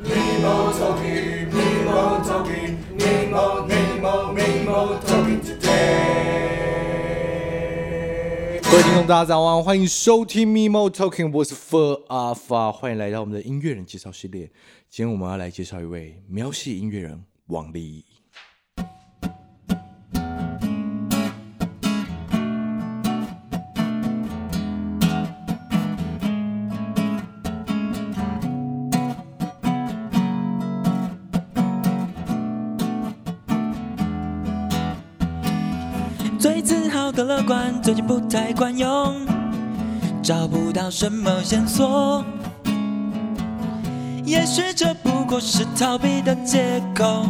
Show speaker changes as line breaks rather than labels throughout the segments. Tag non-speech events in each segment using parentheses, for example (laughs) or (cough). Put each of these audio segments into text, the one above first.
各位听众，大家早安，欢迎收听 Mimo Talking，我是 Fur Alpha，欢迎来到我们的音乐人介绍系列。今天我们要来介绍一位苗系音乐人王力。
最近不太管用，找不到什么线索。也许这不过是逃避的借口，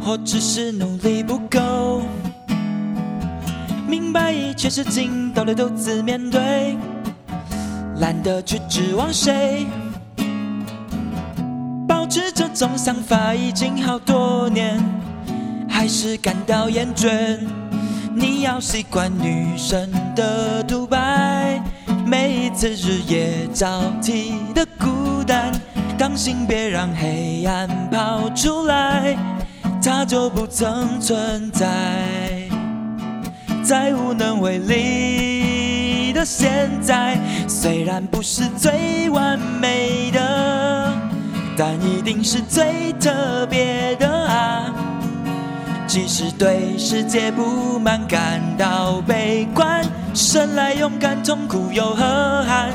或只是努力不够。明白一切事情都得独自面对，懒得去指望谁。保持这种想法已经好多年，还是感到厌倦。你要习惯女生的独白，每一次日夜交替的孤单，当心别让黑暗跑出来，它就不曾存在。在无能为力的现在，虽然不是最完美的，但一定是最特别的啊。即使对世界不满感到悲观，生来勇敢，痛苦又何憾？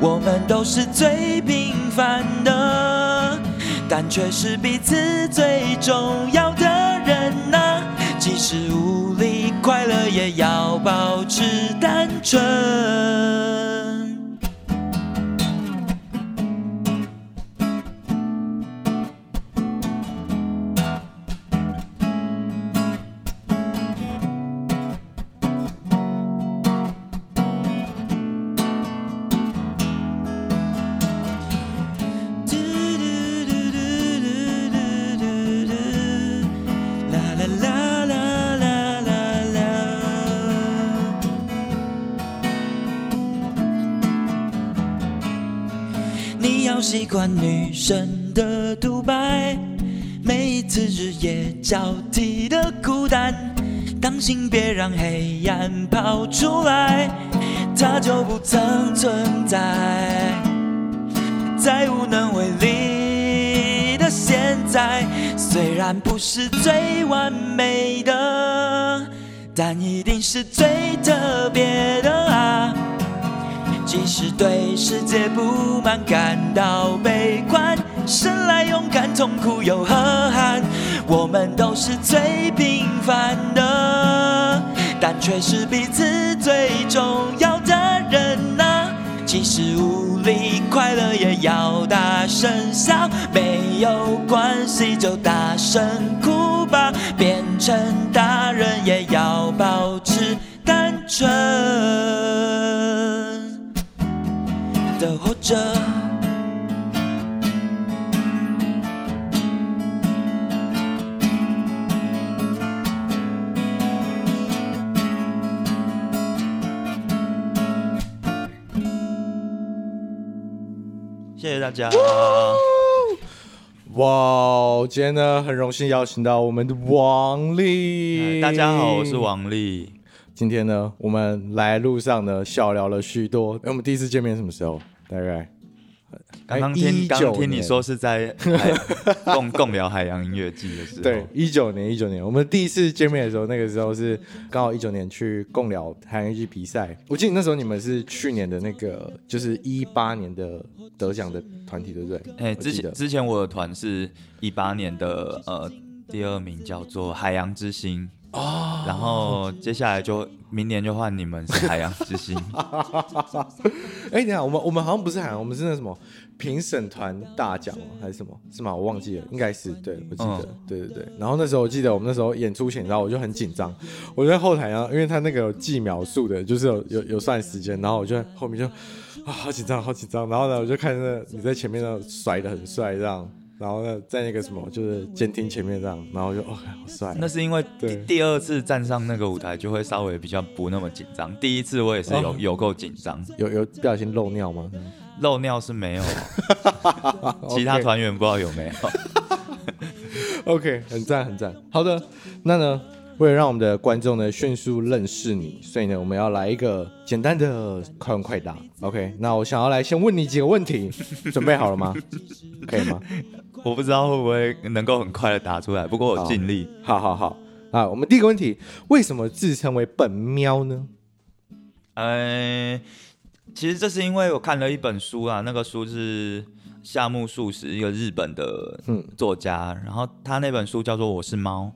我们都是最平凡的，但却是彼此最重要的人呐。即使无力，快乐也要保持单纯。习惯女生的独白，每一次日夜交替的孤单，当心别让黑暗跑出来，它就不曾存在。在无能为力的现在，虽然不是最完美的，但一定是最特别的爱。即使对世界不满，感到悲观，生来勇敢，痛苦又何憾？我们都是最平凡的，但却是彼此最重要的人呐、即使无力，快乐也要大声笑，没有关系就大声哭吧，变成大人也要保持单纯。的活着。谢谢大家。
哇，今天呢，很荣幸邀请到我们的王力。
大家好，我是王力。
今天呢，我们来路上呢，小聊了许多。哎，我们第一次见面什么时候？大概
刚刚听刚听你说是在 (laughs) 共共聊海洋音乐季的时候。
对，一九年，一九年，我们第一次见面的时候，那个时候是刚好一九年去共聊海洋音乐季比赛。我记得那时候你们是去年的那个，就是一八年的得奖的团体，对不对？
哎，之前之前我的团是一八年的呃第二名，叫做海洋之星。哦、oh，然后接下来就明年就换你们是海洋之星。(laughs)
哎，等下，我们我们好像不是海洋，我们是那什么评审团大奖还是什么？是吗？我忘记了，应该是对，我记得，嗯、对对对。然后那时候我记得我们那时候演出前，然后我就很紧张，我就在后台啊，因为他那个有记秒数的，就是有有有算时间，然后我就在后面就啊好紧张，好紧张。然后呢，我就看着你在前面那甩的很帅这样。然后呢，在那个什么，就是监听前面这样，然后就哦，好帅。
那是因为第第二次站上那个舞台，就会稍微比较不那么紧张。第一次我也是有、哦、有够紧张，
有有不小心漏尿吗？
漏尿是没有，(laughs) 其他团员不知道有没有。
OK，很赞很赞。好的，那呢，为了让我们的观众呢迅速认识你，所以呢，我们要来一个简单的快问快答。OK，那我想要来先问你几个问题，准备好了吗？可以吗？
我不知道会不会能够很快的答出来，不过我尽力。
好好好，啊，我们第一个问题，为什么自称为本喵呢？
呃，其实这是因为我看了一本书啊，那个书是夏目漱石，一个日本的作家，嗯、然后他那本书叫做《我是猫》。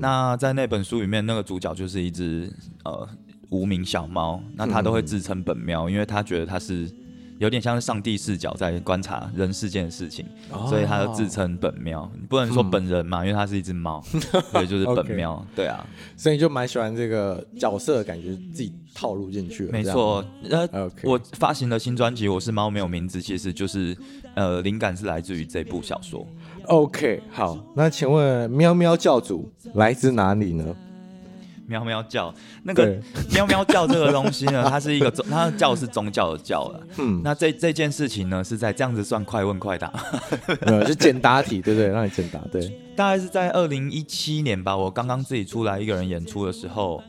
那在那本书里面，那个主角就是一只呃无名小猫，那他都会自称本喵，因为他觉得他是。有点像是上帝视角在观察人世间的事情，哦、所以他就自称本喵。你不能说本人嘛，嗯、因为他是一只猫，(laughs) 所以就是本喵。对啊，
所以就蛮喜欢这个角色的感觉，自己套路进去了。
没错，呃.我发行的新专辑《我是猫没有名字》，其实就是呃，灵感是来自于这部小说。
OK，好，那请问喵喵教主来自哪里呢？
喵喵叫，那个喵喵叫这个东西呢，(laughs) 它是一个宗，它的叫是宗教的叫了。嗯，那这这件事情呢，是在这样子算快问快答，
呃，就简答题，对不对，让你简答，对。
大概是在二零一七年吧，我刚刚自己出来一个人演出的时候。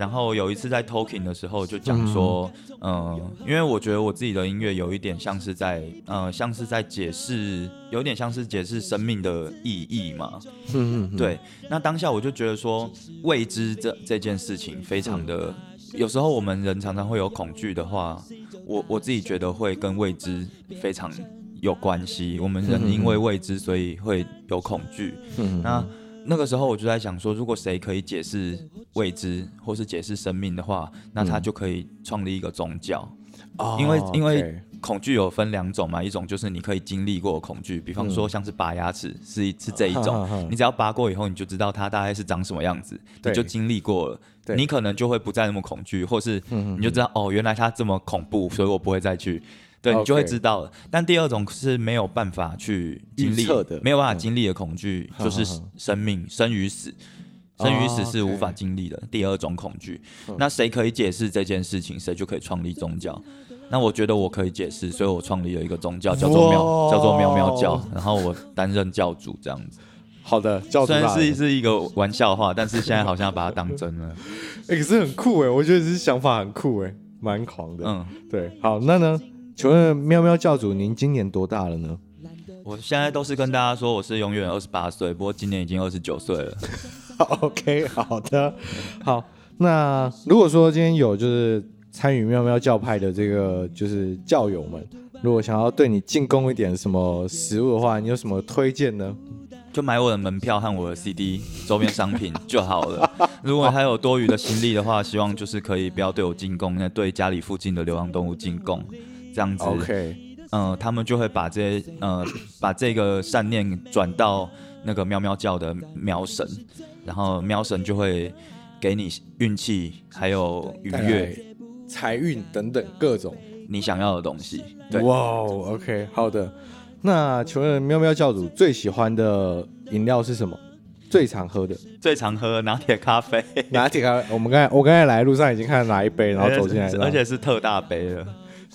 然后有一次在 talking 的时候就讲说，嗯、呃，因为我觉得我自己的音乐有一点像是在，呃，像是在解释，有点像是解释生命的意义嘛。嗯嗯。对，那当下我就觉得说，未知这这件事情非常的，有时候我们人常常会有恐惧的话，我我自己觉得会跟未知非常有关系。我们人因为未知，所以会有恐惧。嗯。那那个时候我就在想说，如果谁可以解释未知或是解释生命的话，那他就可以创立一个宗教。哦、因为因为恐惧有分两种嘛，一种就是你可以经历过的恐惧，比方说像是拔牙齿是是这一种，嗯、你只要拔过以后，你就知道它大概是长什么样子，你就经历过了，你可能就会不再那么恐惧，或是你就知道哦，原来它这么恐怖，所以我不会再去。对，你就会知道了。但第二种是没有办法去经历的，没有办法经历的恐惧，嗯、就是生命生与死，生与死是无法经历的。Oh, 第二种恐惧，嗯、那谁可以解释这件事情，谁就可以创立宗教。那我觉得我可以解释，所以我创立了一个宗教，叫做喵，叫做喵喵教。然后我担任教主，这样子。
好的，教主。虽然
是是一个玩笑话，但是现在好像要把它当真了。
哎、(laughs) 欸，可是很酷哎，我觉得这想法很酷哎，蛮狂的。嗯，对。好，那呢？请问喵喵教主，您今年多大了呢？
我现在都是跟大家说我是永远二十八岁，不过今年已经二十九岁了。(laughs)
OK，好的，好。那如果说今天有就是参与喵喵教派的这个就是教友们，如果想要对你进攻一点什么食物的话，你有什么推荐呢？
就买我的门票和我的 CD 周边商品就好了。如果还有多余的心力的话，希望就是可以不要对我进攻，那对家里附近的流浪动物进贡。这样子，OK，嗯、呃，他们就会把这些，呃，把这个善念转到那个喵喵叫的喵神，然后喵神就会给你运气，还有愉悦、
财运等等各种
你想要的东西。对，
哇、wow，OK，好的。那请问喵喵教主最喜欢的饮料是什么？最常喝的？
最常喝拿铁咖啡。
拿铁咖啡，我们刚才我刚才来路上已经看到拿一杯，然后走进来，(laughs)
而且是特大杯的。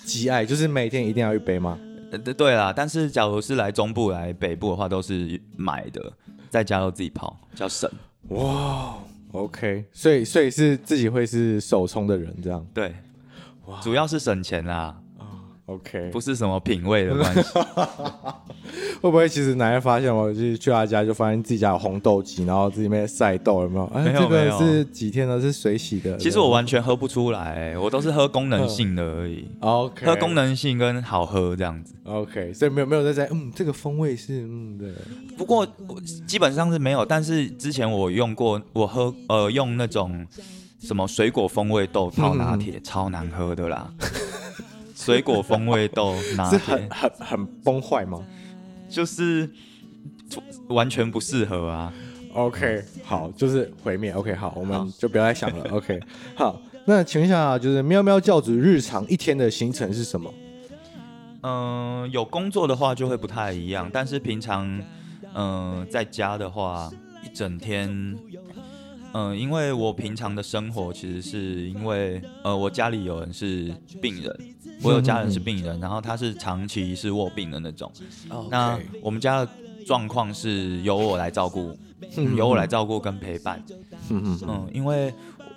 极爱就是每天一定要一杯吗？
对对啦，但是假如是来中部来北部的话，都是买的，在家都自己泡，比较省。
哇，OK，所以所以是自己会是手冲的人这样？
对，哇，主要是省钱啦。
OK，
不是什么品味的关系。(laughs)
会不会其实哪天发现我就是去他家就发现自己家有红豆机，然后自己面晒豆有没有？
没有，
这个是几天呢？是水洗的。
其实我完全喝不出来，我都是喝功能性的而已。
OK，
喝功能性跟好喝这样子。
OK，所以没有没有在在嗯，这个风味是嗯对。
不过基本上是没有，但是之前我用过，我喝呃用那种什么水果风味豆 (laughs) 泡拿铁，嗯、超难喝的啦。水果风味豆拿铁 (laughs)
是很很很崩坏吗？
就是完全不适合啊。
OK，好，就是毁灭。OK，好，我们就不要再想了。好 (laughs) OK，好，那请问一下，就是喵喵教主日常一天的行程是什么？
嗯、呃，有工作的话就会不太一样，但是平常嗯、呃、在家的话，一整天。嗯，因为我平常的生活其实是因为呃，我家里有人是病人，我有家人是病人，然后他是长期是卧病的那种。那我们家的状况是由我来照顾，由我来照顾跟陪伴。嗯，因为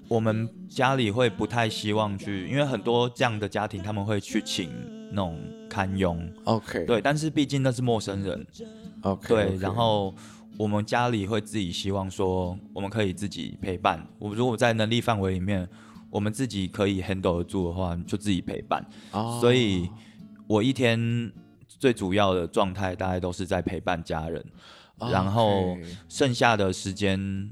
我们家里会不太希望去，因为很多这样的家庭他们会去请那种看佣。
OK，
对，但是毕竟那是陌生人。
OK，
对，okay. 然后。我们家里会自己希望说，我们可以自己陪伴。我如果在能力范围里面，我们自己可以 handle 得住的话，就自己陪伴。Oh. 所以，我一天最主要的状态大概都是在陪伴家人.然后剩下的时间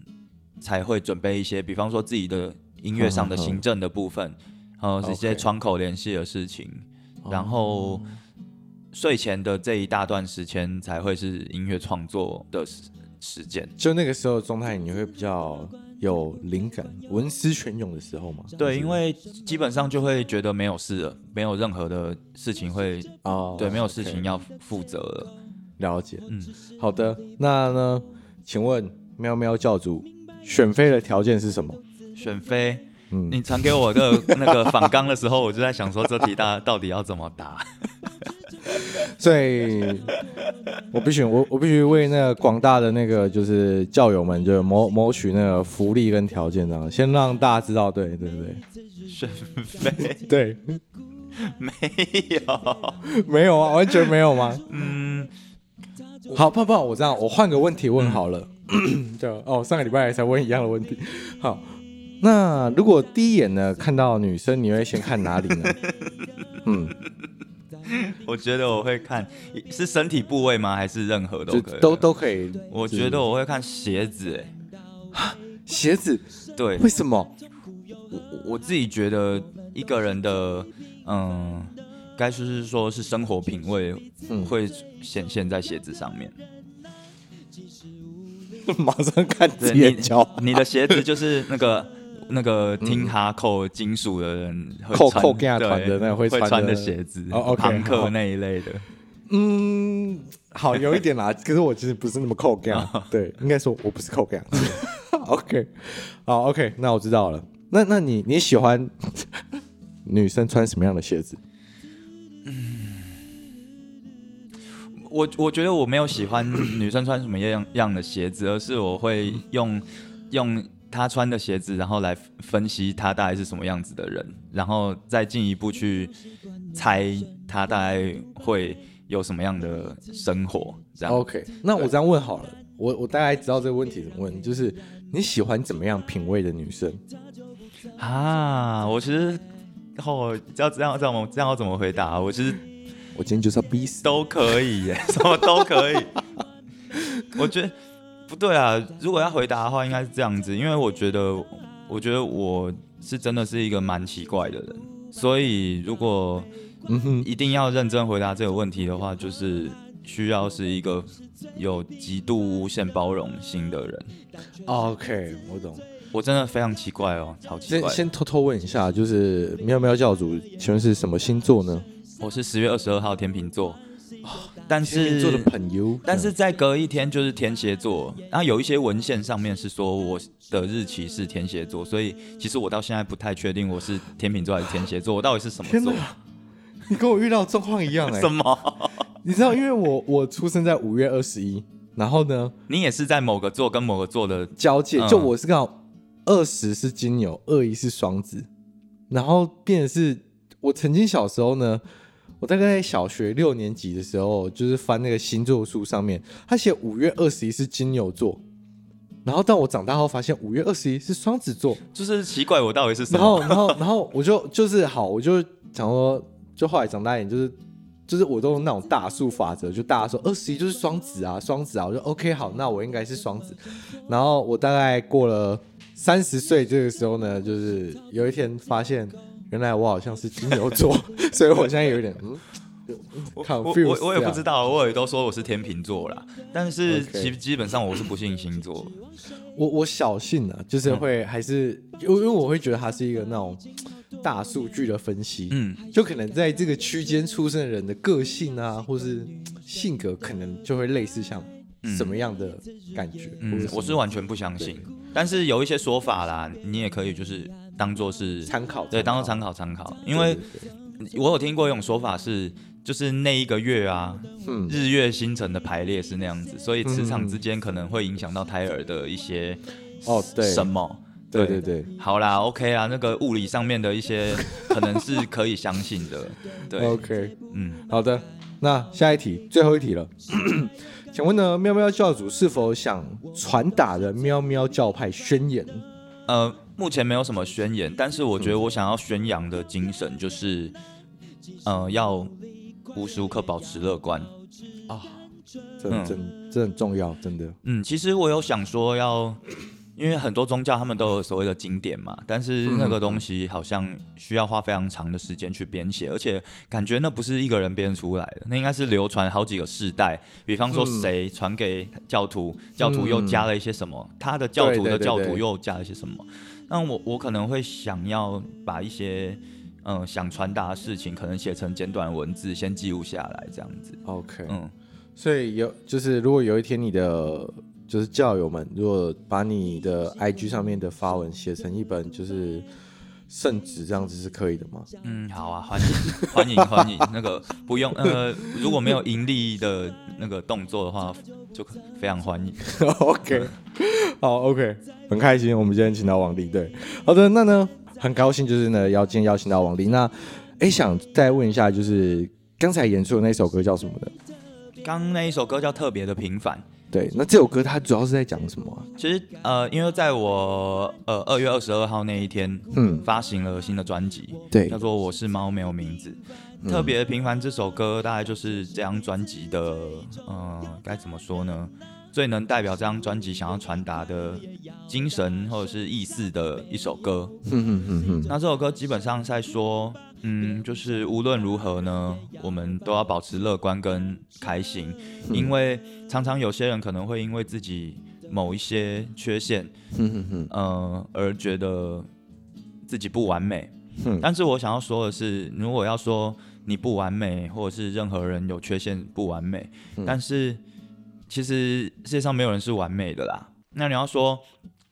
才会准备一些，比方说自己的音乐上的行政的部分，还有这些窗口联系的事情，okay. 然后睡前的这一大段时间才会是音乐创作的时。时间
就那个时候状态，你会比较有灵感、文思泉涌的时候嘛？
对，因为基本上就会觉得没有事了，没有任何的事情会哦，对，没有事情要负责了。
了解，嗯，好的。那呢？请问喵喵教主选妃的条件是什么？
选妃，嗯，你传给我的那个访纲的时候，我就在想说，这题大到底要怎么答？
所以，我必须我我必须为那个广大的那个就是教友们，就谋谋取那个福利跟条件，这样先让大家知道，对对对，
选妃，
对，
没有，
没有啊，完全没有吗？嗯，好，泡泡，我这样，我换个问题问好了，嗯、(coughs) 就哦，上个礼拜才问一样的问题，好，那如果第一眼呢看到女生，你会先看哪里呢？嗯。(laughs)
我觉得我会看是身体部位吗？还是任何都可以？
都都可以。
我觉得我会看鞋子，哎，(laughs)
鞋子，
对，
为什么？
我我自己觉得一个人的，嗯，该说是说是生活品味，会显现在鞋子上面。
嗯、(laughs) 马上看眼角，
你的鞋子就是那个。那个听哈扣金属的人
扣扣团的那会
穿的鞋子，朋、oh, 克、那一类的。
嗯，好，有一点啦。可是我其实不是那么扣 g 对，应该说我不是扣 g (laughs) OK，好，OK，那我知道了。那那你你喜欢女生穿什么样的鞋子？
嗯，我我觉得我没有喜欢女生穿什么样样的鞋子，而是我会用用。他穿的鞋子，然后来分析他大概是什么样子的人，然后再进一步去猜他大概会有什么样的生活。这样
OK，那我这样问好了，我我大概知道这个问题怎么问，就是你喜欢怎么样品味的女生
啊？我其实哦，要这样这样这样要怎么回答？我其实
我今天就是要逼死，
都可以耶，什么都可以。(laughs) 我觉得。不对啊！如果要回答的话，应该是这样子，因为我觉得，我觉得我是真的是一个蛮奇怪的人，所以如果一定要认真回答这个问题的话，就是需要是一个有极度无限包容心的人。
OK，我懂。
我真的非常奇怪哦，超奇怪。
先先偷偷问一下，就是喵喵教主，请问是什么星座呢？
我是十月二十二号天秤座。但是做的朋友，但是再隔一天就是天蝎座。然后有一些文献上面是说我的日期是天蝎座，所以其实我到现在不太确定我是天秤座还是天蝎座，我到底是什么座？
你跟我遇到状况一样哎、欸？(laughs)
什么？
你知道，因为我我出生在五月二十一，然后呢，
你也是在某个座跟某个座的
交界，就我是刚好二十是金牛，二一是双子，然后变的是我曾经小时候呢。我大概在小学六年级的时候，就是翻那个星座书上面，他写五月二十一是金牛座，然后当我长大后发现五月二十一是双子座，
就是奇怪我到底是什么？
然后，然后，然后我就就是好，我就想说，就后来长大一点，就是就是我都用那种大数法则，就大家说二十一就是双子啊，双子啊，我就 OK 好，那我应该是双子。然后我大概过了三十岁这个时候呢，就是有一天发现。原来我好像是金牛座，(laughs) 所以我现在有点嗯，
我我我也不知道，我也都说我是天秤座啦，但是基基本上我是不信星座，
我我小信啊，就是会还是因为因为我会觉得它是一个那种大数据的分析，嗯，就可能在这个区间出生的人的个性啊，或是性格，可能就会类似像什么样的感觉？
嗯，我是完全不相信。但是有一些说法啦，你也可以就是当做是
参考，
对，当做参考参考。因为我有听过一种说法是，就是那一个月啊，嗯，日月星辰的排列是那样子，所以磁场之间可能会影响到胎儿的一些
哦，对，
什么？对对对，好啦，OK 啊，那个物理上面的一些 (laughs) 可能是可以相信的。对
，OK，嗯，好的。那下一题，最后一题了。(clears throat) 请问呢，喵喵教主是否想传达的喵喵教派宣言？
呃，目前没有什么宣言，但是我觉得我想要宣扬的精神就是，呃，要无时无刻保持乐观
啊，这真这很重要，真的。
嗯，其实我有想说要。因为很多宗教他们都有所谓的经典嘛，但是那个东西好像需要花非常长的时间去编写，而且感觉那不是一个人编出来的，那应该是流传好几个世代。比方说谁传给教徒，教徒又加了一些什么，他的教徒的教徒又加了一些什么。那我我可能会想要把一些嗯想传达的事情，可能写成简短文字，先记录下来这样子。
OK，嗯，所以有就是如果有一天你的。就是教友们，如果把你的 IG 上面的发文写成一本就是圣旨，这样子是可以的吗？
嗯，好啊，欢迎欢迎欢迎。那个不用 (laughs) 呃，如果没有盈利的那个动作的话，就非常欢迎。(laughs)
OK，好 OK，很开心，我们今天请到王力。对，好的，那呢很高兴就是呢要今天邀请到王力。那哎，想再问一下，就是刚才演出的那首歌叫什么的？
刚那一首歌叫《特别的平凡》。
对，那这首歌它主要是在讲什么啊？
其实呃，因为在我呃二月二十二号那一天，嗯，发行了新的专辑，
对，
叫做《我是猫没有名字》，嗯，特别平凡。这首歌大概就是这张专辑的，呃，该怎么说呢？最能代表这张专辑想要传达的精神或者是意思的一首歌。嗯嗯嗯嗯。那这首歌基本上在说。嗯，就是无论如何呢，我们都要保持乐观跟开心，嗯、因为常常有些人可能会因为自己某一些缺陷，嗯哼哼，呃，而觉得自己不完美。嗯、但是我想要说的是，如果要说你不完美，或者是任何人有缺陷不完美，嗯、但是其实世界上没有人是完美的啦。那你要说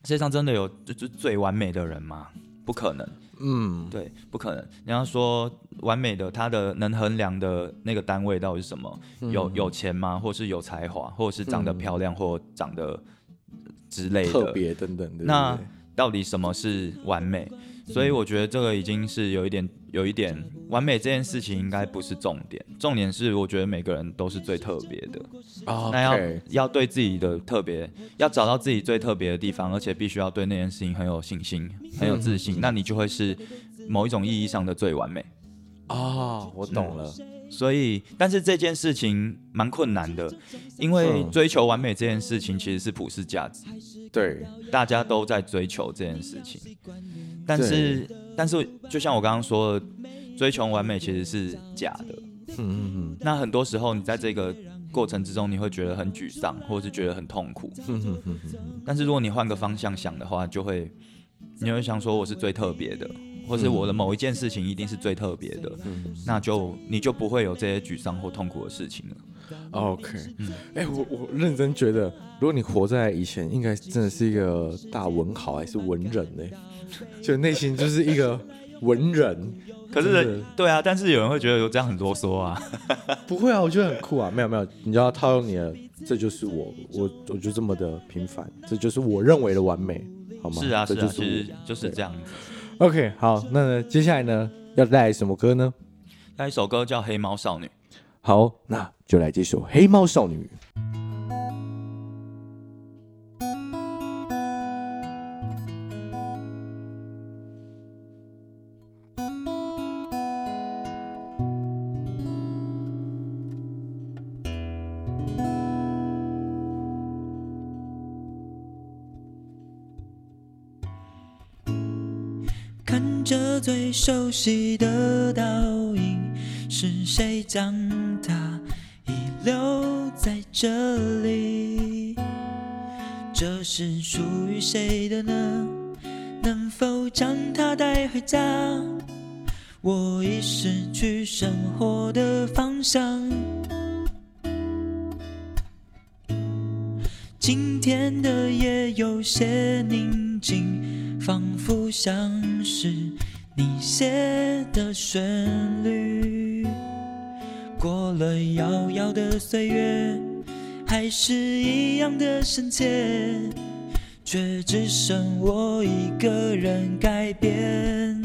世界上真的有就是最完美的人吗？不可能。嗯，对，不可能。你要说完美的，他的能衡量的那个单位到底是什么？嗯、有有钱吗？或是有才华，或者是长得漂亮，或长得之类的
特别等等
那到底什么是完美？所以我觉得这个已经是有一点，有一点完美这件事情应该不是重点，重点是我觉得每个人都是最特别的。
Okay.
那要要对自己的特别，要找到自己最特别的地方，而且必须要对那件事情很有信心、很有自信，嗯、那你就会是某一种意义上的最完美。
啊、哦，我懂了。
所以，但是这件事情蛮困难的，因为追求完美这件事情其实是普世价值，
对，
大家都在追求这件事情。但是，对但是，就像我刚刚说的，追求完美其实是假的。嗯嗯嗯。那很多时候，你在这个过程之中，你会觉得很沮丧，或者是觉得很痛苦。嗯嗯嗯嗯。但是，如果你换个方向想的话，就会，你会想说，我是最特别的，或是我的某一件事情一定是最特别的。嗯。那就你就不会有这些沮丧或痛苦的事情了。
OK。嗯。哎，我我认真觉得，如果你活在以前，应该真的是一个大文豪还是文人呢？就内心就是一个文人，(laughs)
可是对啊，但是有人会觉得有这样很啰嗦啊，(laughs)
不会啊，我觉得很酷啊，没有没有，你就要套用你的，这就是我，我我就这么的平凡，这就是我认为的完美，好吗？
是啊，
这就是
是啊，其实就是这样子。
OK，好，那呢接下来呢要带来什么歌呢？
带一首歌叫《黑猫少女》。
好，那就来这首《黑猫少女》。
悉的倒影是谁将它遗留在这里？这是属于谁的呢？能否将它带回家？我已失去生活的方向。今天的夜有些宁静，仿佛像是你写的旋律。过了遥遥的岁月，还是一样的深切，却只剩我一个人改变。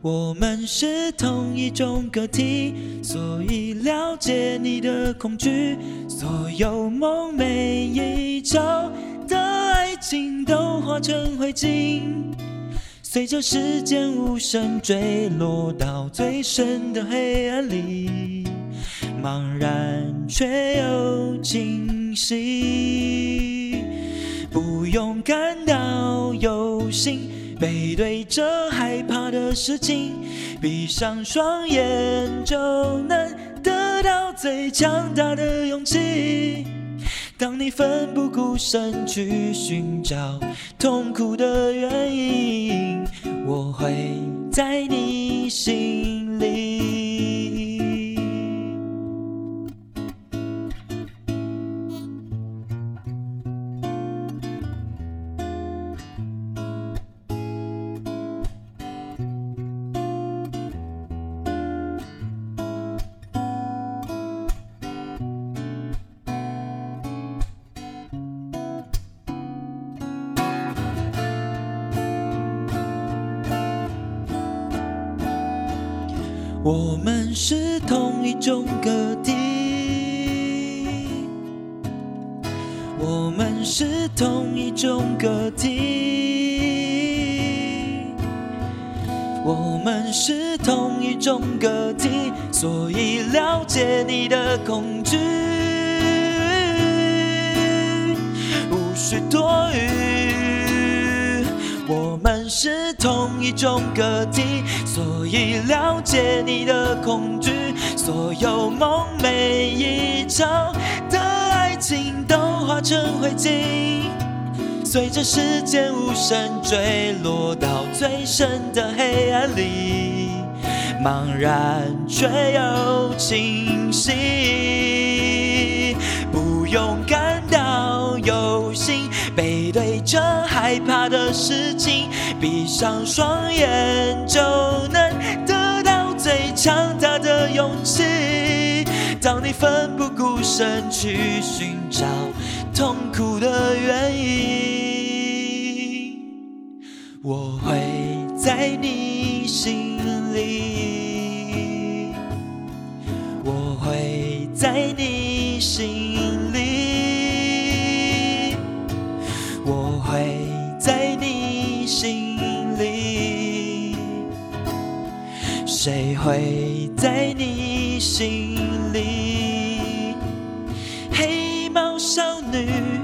我们是同一种个体，所以了解你的恐惧。所有梦，每一场的爱情都化成灰烬，随着时间无声坠落到最深的黑暗里，茫然却又清晰，不用感到忧心。背对着害怕的事情，闭上双眼就能得到最强大的勇气。当你奋不顾身去寻找痛苦的原因，我会在你心里。同一种个体，我们是同一种个体，所以了解你的恐惧，无需多余。我们是同一种个体。所以了解你的恐惧，所有梦，每一场成灰烬，随着时间无声坠落到最深的黑暗里，茫然却又清晰，不用感到忧心，背对着害怕的事情。闭上双眼就能得到最强大的勇气。当你奋不顾身去寻找痛苦的原因，我会在你心里，我会在你心里，我会在你心里。谁会在你心女，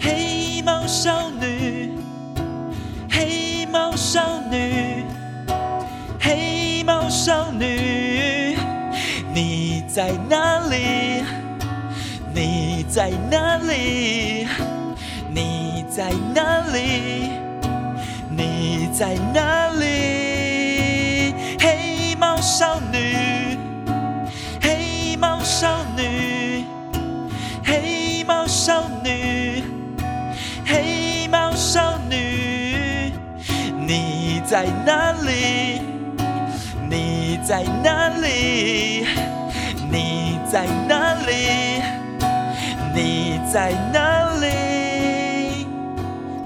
黑猫少女，黑猫少女，黑猫少女，你在哪里？你在哪里？你在哪里？你在哪里？少女，黑猫少女，你在哪里？你在哪里？你在哪里？你在哪里？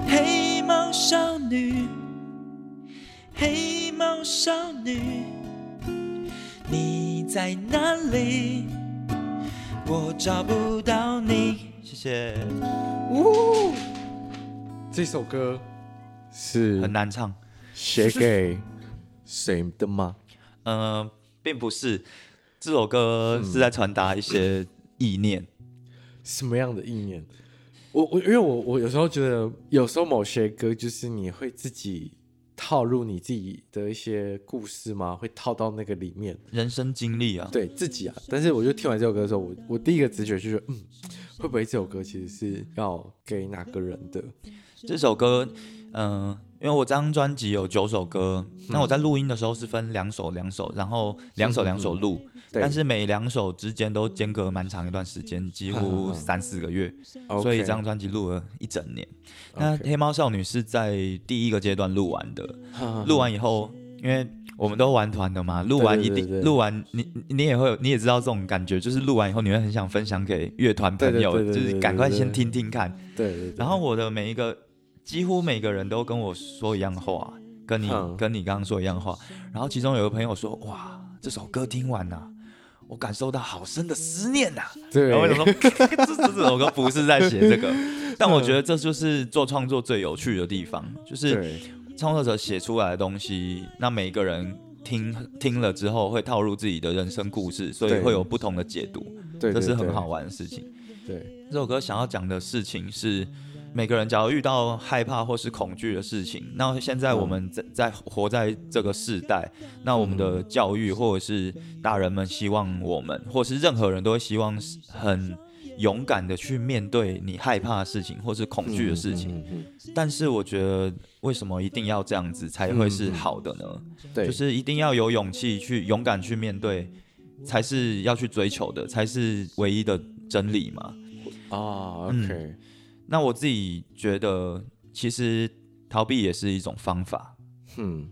黑猫少女，黑猫少女。你在哪里？我找不到你。谢谢。呜，
这首歌是
很难唱，
写给谁的吗？
嗯、呃，并不是。这首歌是在传达一些意念。
嗯、什么样的意念？我我因为我我有时候觉得，有时候某些歌就是你会自己。套入你自己的一些故事吗？会套到那个里面，
人生经历啊，
对自己啊。但是我就听完这首歌的时候，我我第一个直觉就是，嗯，会不会这首歌其实是要给哪个人的？
这首歌，嗯、呃，因因为我这张专辑有九首歌，那、嗯、我在录音的时候是分两首两首，然后两首两首录，但是每两首之间都间隔蛮长一段时间，几乎三四个月，嗯、所以这张专辑录了一整年。那黑猫少女是在第一个阶段录完的，录、嗯、完以后，因为我们都玩团的嘛，录完一定录完，你你也会你也知道这种感觉，就是录完以后你会很想分享给乐团朋友，就是赶快先听听看。对，然后我的每一个。几乎每个人都跟我说一样话，跟你、嗯、跟你刚刚说一样话。然后其中有个朋友说：“哇，这首歌听完了、啊，我感受到好深的思念呐、啊。”对，然后我想说，(laughs) 这这这首歌不是在写这个，但我觉得这就是做创作最有趣的地方，就是创作者写出来的东西，那每一个人听听了之后会套入自己的人生故事，所以会有不同的解读，对，这是很好玩的事情。对，这首歌想要讲的事情是。每个人，假如遇到害怕或是恐惧的事情，那现在我们在在活在这个世代，那我们的教育或者是大人们希望我们，或是任何人都会希望很勇敢的去面对你害怕的事情或是恐惧的事情。但是我觉得，为什么一定要这样子才会是好的呢？对，就是一定要有勇气去勇敢去面对，才是要去追求的，才是唯一的真理嘛。
啊，OK。嗯
那我自己觉得，其实逃避也是一种方法，嗯，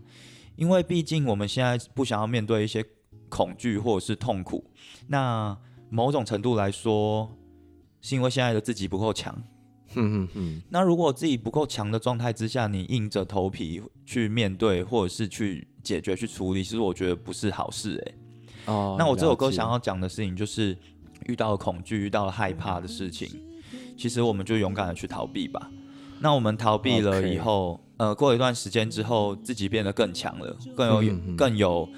因为毕竟我们现在不想要面对一些恐惧或者是痛苦，那某种程度来说，是因为现在的自己不够强，嗯嗯嗯。那如果自己不够强的状态之下，你硬着头皮去面对或者是去解决、去处理，其实我觉得不是好事、欸，哎。哦。那我这首歌想要讲的事情，就是遇到了恐惧、遇到了害怕的事情。其实我们就勇敢的去逃避吧。那我们逃避了以后，Okay. 呃，过一段时间之后，自己变得更强了，更有、嗯、更有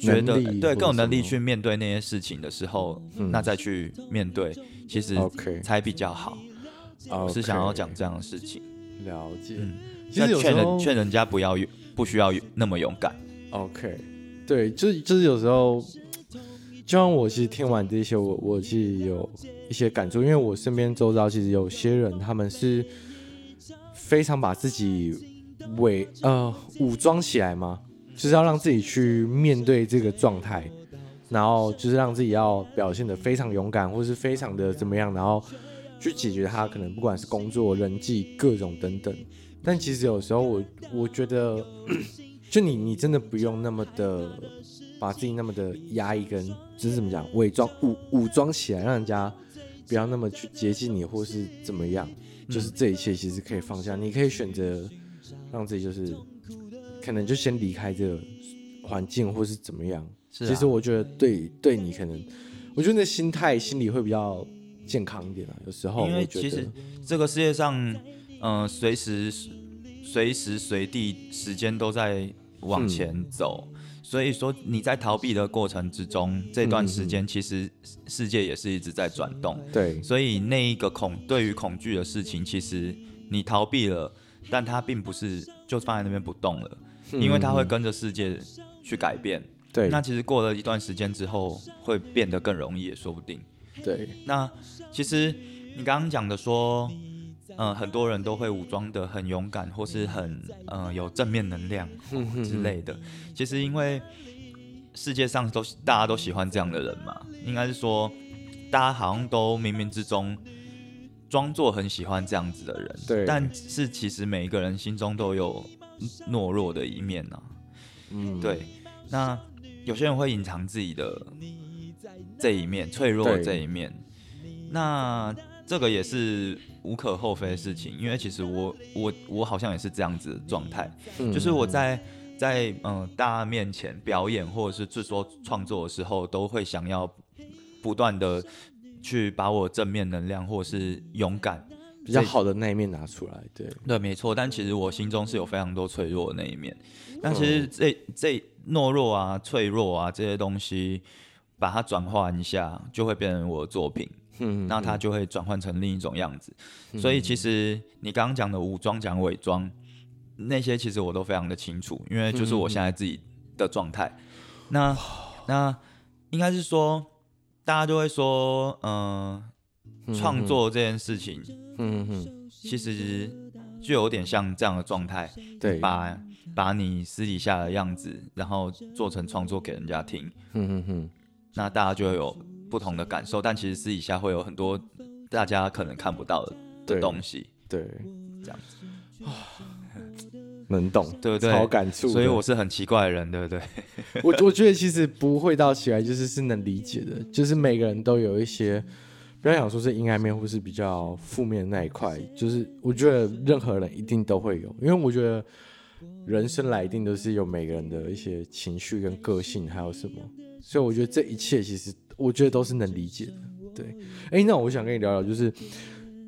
觉得对更有能力去面对那些事情的时候，嗯、那再去面对，其实才比较好。我是想要讲这样的事情。
了解。
嗯，那劝人劝人家不要不需要那么勇敢。
OK。对，就是就是有时候。就像我其实听完这些，我我其实有一些感触，因为我身边周遭其实有些人，他们是非常把自己伪呃武装起来嘛，就是要让自己去面对这个状态，然后就是让自己要表现得非常勇敢，或是非常的怎么样，然后去解决他可能不管是工作、人际各种等等。但其实有时候我我觉得，(clears throat) 就你你真的不用那么的。把自己那么的压抑，跟就是怎么讲，伪装武武装起来，让人家不要那么去接近你，或是怎么样，就是这一切其实可以放下。你可以选择让自己就是可能就先离开这个环境，或是怎么样。其实我觉得对对你可能，我觉得那心态心理会比较健康一点啊。有时候
因为其实这个世界上，嗯，随时随时随地时间都在往前走。所以说你在逃避的过程之中，这段时间其实世界也是一直在转动。
对，
所以那一个恐对于恐惧的事情，其实你逃避了，但它并不是就放在那边不动了，因为它会跟着世界去改变。对，那其实过了一段时间之后，会变得更容易也说不定。
对，
那其实你刚刚讲的说。嗯，很多人都会武装的很勇敢，或是很嗯有正面能量之类的。其实因为世界上都大家都喜欢这样的人嘛，应该是说大家好像都冥冥之中装作很喜欢这样子的人。对。但是其实每一个人心中都有懦弱的一面呢、啊。嗯。对。那有些人会隐藏自己的这一面，脆弱的这一面。那这个也是。无可厚非的事情，因为其实我我我好像也是这样子的状态，嗯、就是我在在嗯、呃、大家面前表演或者是制作创作的时候，都会想要不断的去把我正面能量或者是勇敢
比较好的那一面拿出来。对
对，没错。但其实我心中是有非常多脆弱的那一面。但其实这这懦弱啊、脆弱啊这些东西，把它转换一下，就会变成我的作品。嗯，那它就会转换成另一种样子，嗯、所以其实你刚刚讲的武装、讲伪装那些，其实我都非常的清楚，因为就是我现在自己的状态。嗯、那那应该是说，大家就会说，嗯、呃，创作这件事情，嗯哼，其实就有点像这样的状态，
对，
把把你私底下的样子，然后做成创作给人家听，
嗯哼哼，
那大家就会有不同的感受，但其实私底下会有很多大家可能看不到的的东西，
对，
这样子，
能懂，(sighs) 对不对？好感触，
所以我是很奇怪的人，对不对？
我我觉得其实不会到奇怪，就是是能理解的，就是每个人都有一些。不要想说是阴暗面，或是比较负面的那一块，就是我觉得任何人一定都会有，因为我觉得人生来一定都是有每个人的一些情绪跟个性，还有什么，所以我觉得这一切其实我觉得都是能理解的。对，哎、那我想跟你聊聊，就是，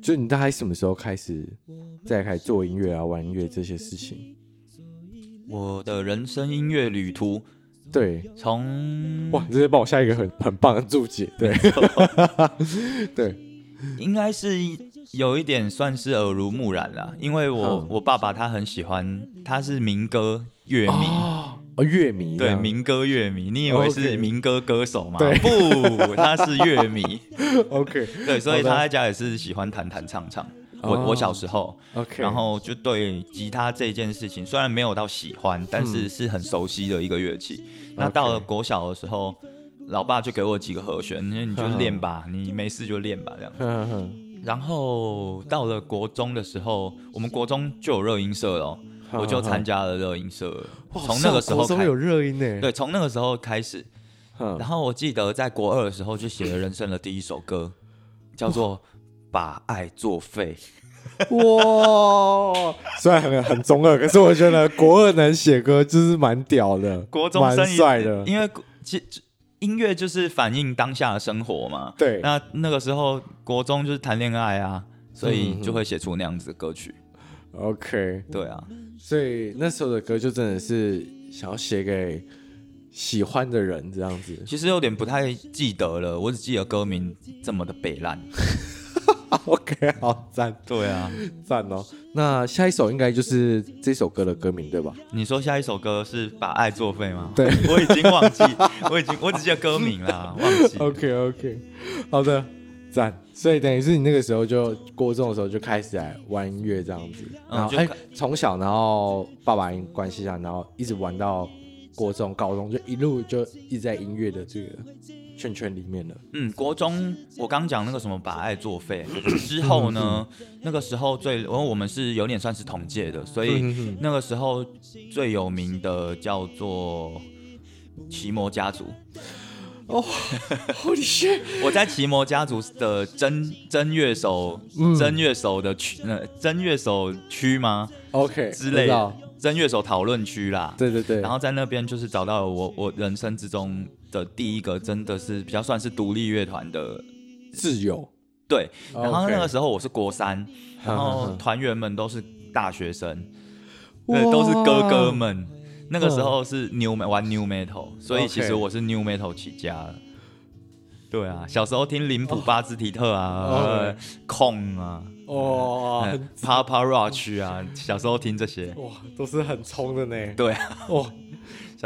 就你大概什么时候开始再开始做音乐啊、玩音乐这些事情？
我的人生音乐旅途。
对，
从
哇，直接帮我下一个很很棒的注解。对，(laughs) 对，
应该是有一点算是耳濡目染啦，因为我、嗯、我爸爸他很喜欢，他是民歌乐迷。
哦，乐迷
对民歌乐迷，你以为是民歌歌手吗？
对，
不，他是乐迷。(laughs)
OK，
对，所以他在家也是喜欢弹弹唱唱。我我小时候
，OK，
然后就对吉他这件事情虽然没有到喜欢，但是是很熟悉的一个乐器。那到了国小的时候，老爸就给我几个和弦，那你就练吧，你没事就练吧，这样。然后到了国中的时候，我们国中就有热音社了，我就参加了热音社。从那个时候开始
有热音呢，
对，从那个时候开始。然后我记得在国二的时候就写了人生的第一首歌，叫做。把爱作废，
哇！(laughs) 虽然很很中二，可是我觉得国二能写歌就是蛮屌的，
国中生
蛮帅的。
因为其音乐就是反映当下的生活嘛。
对，
那那个时候国中就是谈恋爱啊，所以就会写出那样子的歌曲。
OK，
对啊，
所以那时候的歌就真的是想要写给喜欢的人这样子。
其实有点不太记得了，我只记得歌名这么的北烂。(laughs) (laughs)
OK，好赞，
对啊，
赞哦。那下一首应该就是这首歌的歌名对吧？
你说下一首歌是把爱作废吗？
对，(laughs)
我已经忘记，我已经我只记得歌名了，(laughs) 忘记。
OK OK，好的，赞。所以等于是你那个时候就国中的时候就开始来玩音乐这样子，然后哎，从、欸、小然后爸爸因关系下，然后一直玩到国中、高中，就一路就一直在音乐的这个。圈圈里面的，
嗯，国中我刚讲那个什么把爱作废 (laughs) 之后呢，那个时候最，因为我们是有点算是同届的，所以那个时候最有名的叫做奇摩家族。
哦，(laughs) 我
在奇摩家族的真真乐手，真乐手的区，呃，真乐手区吗
？OK，
之类的，真乐手讨论区啦。
对对对。
然后在那边就是找到了我我人生之中的第一个，真的是比较算是独立乐团的
自由。
对。然后那个时候我是国三，然后团员们都是大学生，对，都是哥哥们。那个时候是 new 玩 new metal，所以其实我是 new metal 起家的。对啊，小时候听林普巴兹提特啊，控啊，
哦
，Papa Roach 啊，小时候听这些，
哇，都是很冲的呢。
对啊，哇，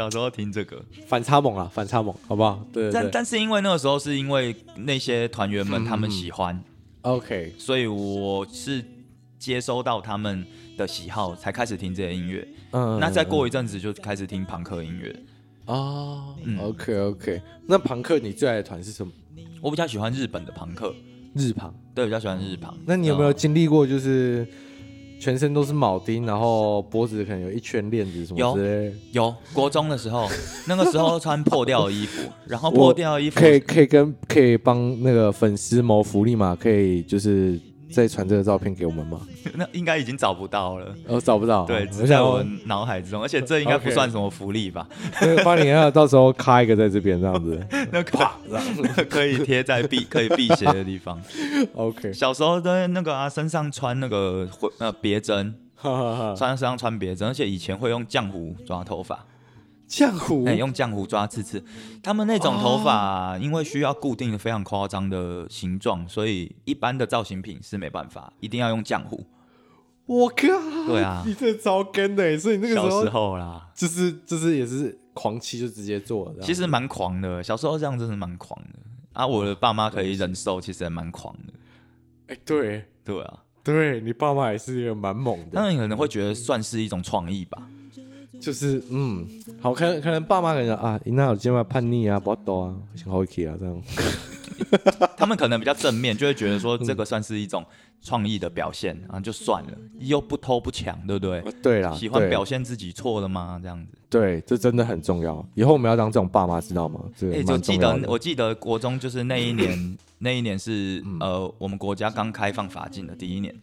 小时候听这个
反差萌啊，反差萌，好不好？对，
但但是因为那个时候是因为那些团员们他们喜欢
，OK，
所以我是接收到他们的喜好才开始听这些音乐。嗯，那再过一阵子就开始听朋克音乐
哦。嗯，OK OK。那朋克你最爱的团是什么？
我比较喜欢日本的朋克，
日朋。
对，比较喜欢日朋。
那你有没有经历过，就是全身都是铆钉，然后脖子可能有一圈链子什么之类？
有，有。国中的时候，那个时候穿破掉的衣服，然后破掉的衣服
可以可以跟可以帮那个粉丝谋福利嘛？可以就是。再传这个照片给我们吗？(laughs)
那应该已经找不到了。
哦，找不到。
对，只在我脑海之中，而且这应该不算什么福利吧？
八零二到时候开一个在这边这样子，(laughs)
那啪，(laughs) 可以贴在避可以辟邪的地方。
OK。
小时候的那个啊身上穿那个呃别针，穿身上穿别针，而且以前会用浆糊抓头发。
浆糊，
哎，用浆糊抓刺刺。他们那种头发、啊，因为需要固定的非常夸张的形状，所以一般的造型品是没办法，一定要用浆糊。
我靠！
对啊，
你这超跟的，所以那个时候
小时候啦，
就是就是也是狂气就直接做了。
其实蛮狂的，小时候这样真的蛮狂的啊！我的爸妈可以忍受，其实也蛮狂的。
哎，对
对啊，
对你爸妈也是一个蛮猛的，
那你可能会觉得算是一种创意吧。
就是嗯，好，可能可能爸妈可能啊，你那有今晚叛逆啊，不多啊，想好奇啊这样。(laughs)
他们可能比较正面，就会觉得说这个算是一种创意的表现，然后就算了，又不偷不抢，对不对？
对啦，
喜欢表现自己错了吗？这样子。
对，这真的很重要。以后我们要当这种爸妈，知道吗？哎，
就记得我记得国中就是那一年，(laughs) 那一年是呃我们国家刚开放发禁的第一年。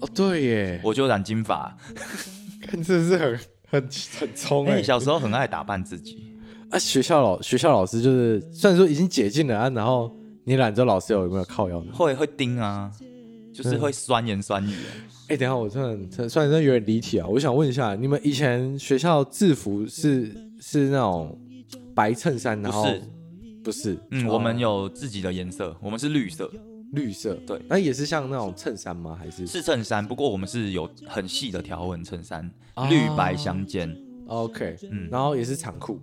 哦，对耶，
我就染金发，(laughs)
看这是很。很 (laughs) 很冲哎！
小时候很爱打扮自己
啊。学校老学校老师就是，虽然说已经解禁了啊，然后你懒着，老师有没有靠腰呢？
会会盯啊，就是会酸言酸语。
哎，等下我真的，虽然说有点离题啊，我想问一下，你们以前学校制服是是那种白衬衫，然后不是，不是？
嗯，我们有自己的颜色，我们是绿色。
绿色，对，那也是像那种衬衫吗？还是是
衬衫？不过我们是有很细的条纹衬衫，哦、绿白相间。
OK，嗯，然后也是长裤，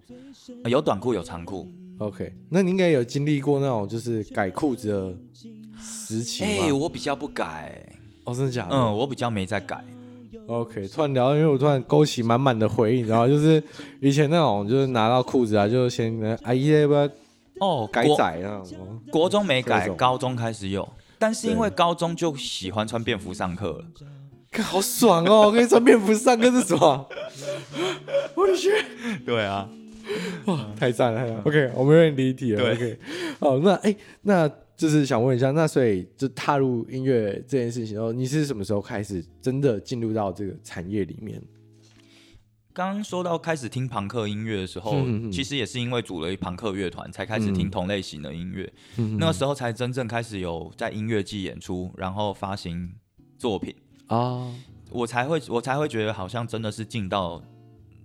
有短裤有长裤。
OK，那你应该有经历过那种就是改裤子的时期吗？哎、
欸，我比较不改。
哦，真的假的？
嗯，我比较没在改。
OK，突然聊，因为我突然勾起满满的回忆，然后就是以前那种就是拿到裤子啊，就先阿姨要不要？哦，改窄啊！
国中没改，高中开始有，但是因为高中就喜欢穿便服上课了，
好爽哦！我跟你穿便服上课是什么？我的天！
对啊，
哇，太赞了！OK，我们有点离题了。OK，好，那哎，那就是想问一下，那所以就踏入音乐这件事情后，你是什么时候开始真的进入到这个产业里面？
刚刚说到开始听朋克音乐的时候，其实也是因为组了一朋克乐团，才开始听同类型的音乐。嗯、那个时候才真正开始有在音乐季演出，然后发行作品。啊，哦、我才会我才会觉得好像真的是进到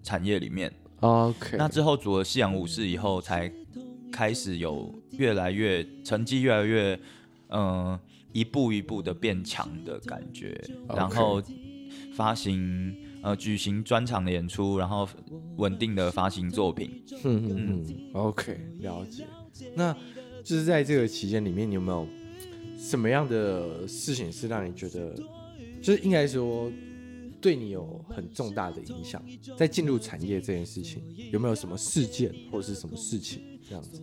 产业里面。
OK，
那之后组了夕阳武士以后，才开始有越来越成绩越来越嗯、呃、一步一步的变强的感觉.然后发行。呃，举行专场的演出，然后稳定的发行作品。
嗯嗯嗯，OK，了解。那就是在这个期间里面，你有没有什么样的事情是让你觉得，就是应该说对你有很重大的影响？在进入产业这件事情，有没有什么事件或是什么事情这样子？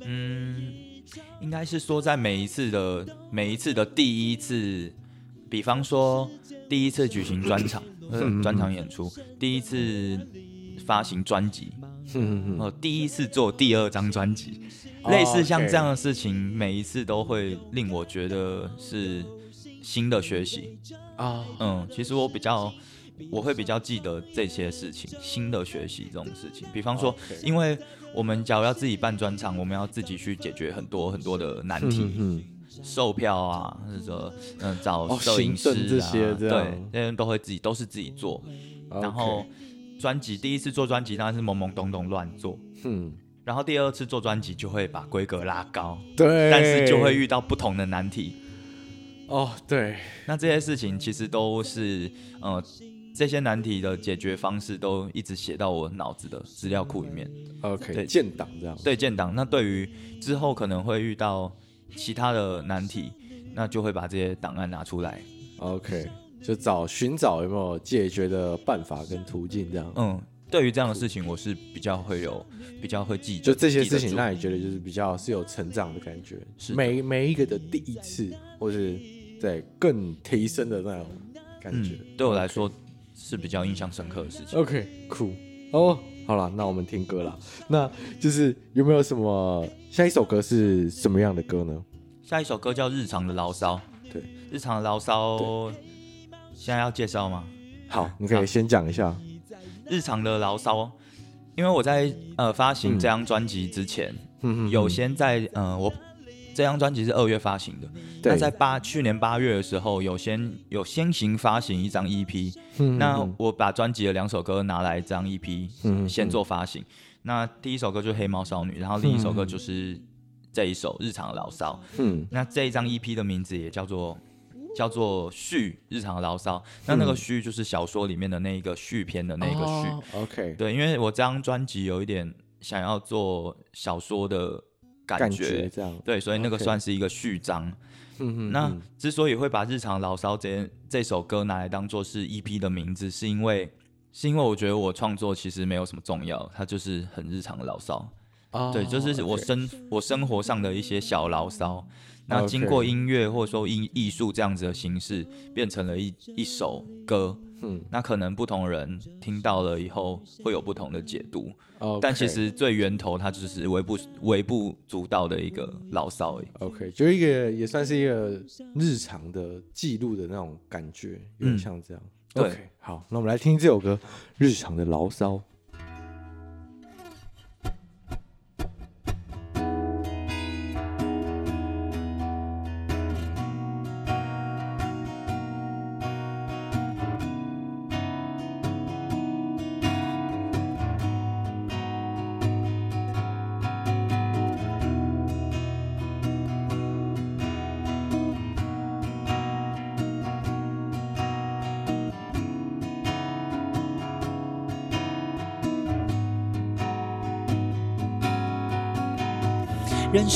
嗯，应该是说在每一次的每一次的第一次，比方说第一次举行专场。专场演出，第一次发行专辑，呃，第一次做第二张专辑，类似像这样的事情，每一次都会令我觉得是新的学习啊。嗯，其实我比较，我会比较记得这些事情，新的学习这种事情。比方说，因为我们假如要自己办专场，我们要自己去解决很多很多的难题。售票啊，或者说嗯找摄影师啊，这些对，那些都会自己都是自己做。Okay. 然后专辑第一次做专辑当然是懵懵懂懂乱做，嗯。然后第二次做专辑就会把规格拉高，
对。
但是就会遇到不同的难题。
哦，对。
那这些事情其实都是呃这些难题的解决方式都一直写到我脑子的资料库里面。
OK，
对，
建档这样。
对，建档。那对于之后可能会遇到。其他的难题，那就会把这些档案拿出来
，OK，就找寻找有没有解决的办法跟途径这样。
嗯，对于这样的事情，我是比较会有比较会记，
就这些事情让你觉得就是比较是有成长的感觉，是每每一个的第一次，或是在更提升的那种感觉，
嗯、对我来说是比较印象深刻的事情。
OK，cool，哦，好了，那我们听歌了，那就是有没有什么？下一首歌是什么样的歌呢？
下一首歌叫《日常的牢骚》。
对，
日常的牢骚，现在要介绍吗？
好，你可以先讲一下。
日常的牢骚，因为我在呃发行这张专辑之前，嗯、有先在呃我这张专辑是二月发行的，那在八去年八月的时候，有先有先行发行一张 EP，嗯、那我把专辑的两首歌拿来这张 EP，嗯、先做发行。那第一首歌就是《黑猫少女》，然后另一首歌就是这一首《日常的牢骚》。嗯，那这一张 EP 的名字也叫做叫做序《日常的牢骚》。那那个序就是小说里面的那一个续篇的那个序。
哦、OK，
对，因为我这张专辑有一点想要做小说的感
觉，这样
对，所以那个算是一个序章。
嗯嗯，
那之所以会把日常牢骚这这首歌拿来当做是 EP 的名字，是因为是因为我觉得我创作其实没有什么重要，它就是很日常的牢骚。
哦，
对，就是我生 okay. 我生活上的一些小牢骚。那经过音乐或者说艺艺术这样子的形式，变成了一一首歌。嗯，那可能不同人听到了以后会有不同的解读。Okay. 但其实最源头它就是微不微不足道的一个牢骚而已。
OK，就一个也算是一个日常的记录的那种感觉，有点像这样。
嗯、
OK，好，那我们来听这首歌《日常的牢
骚》。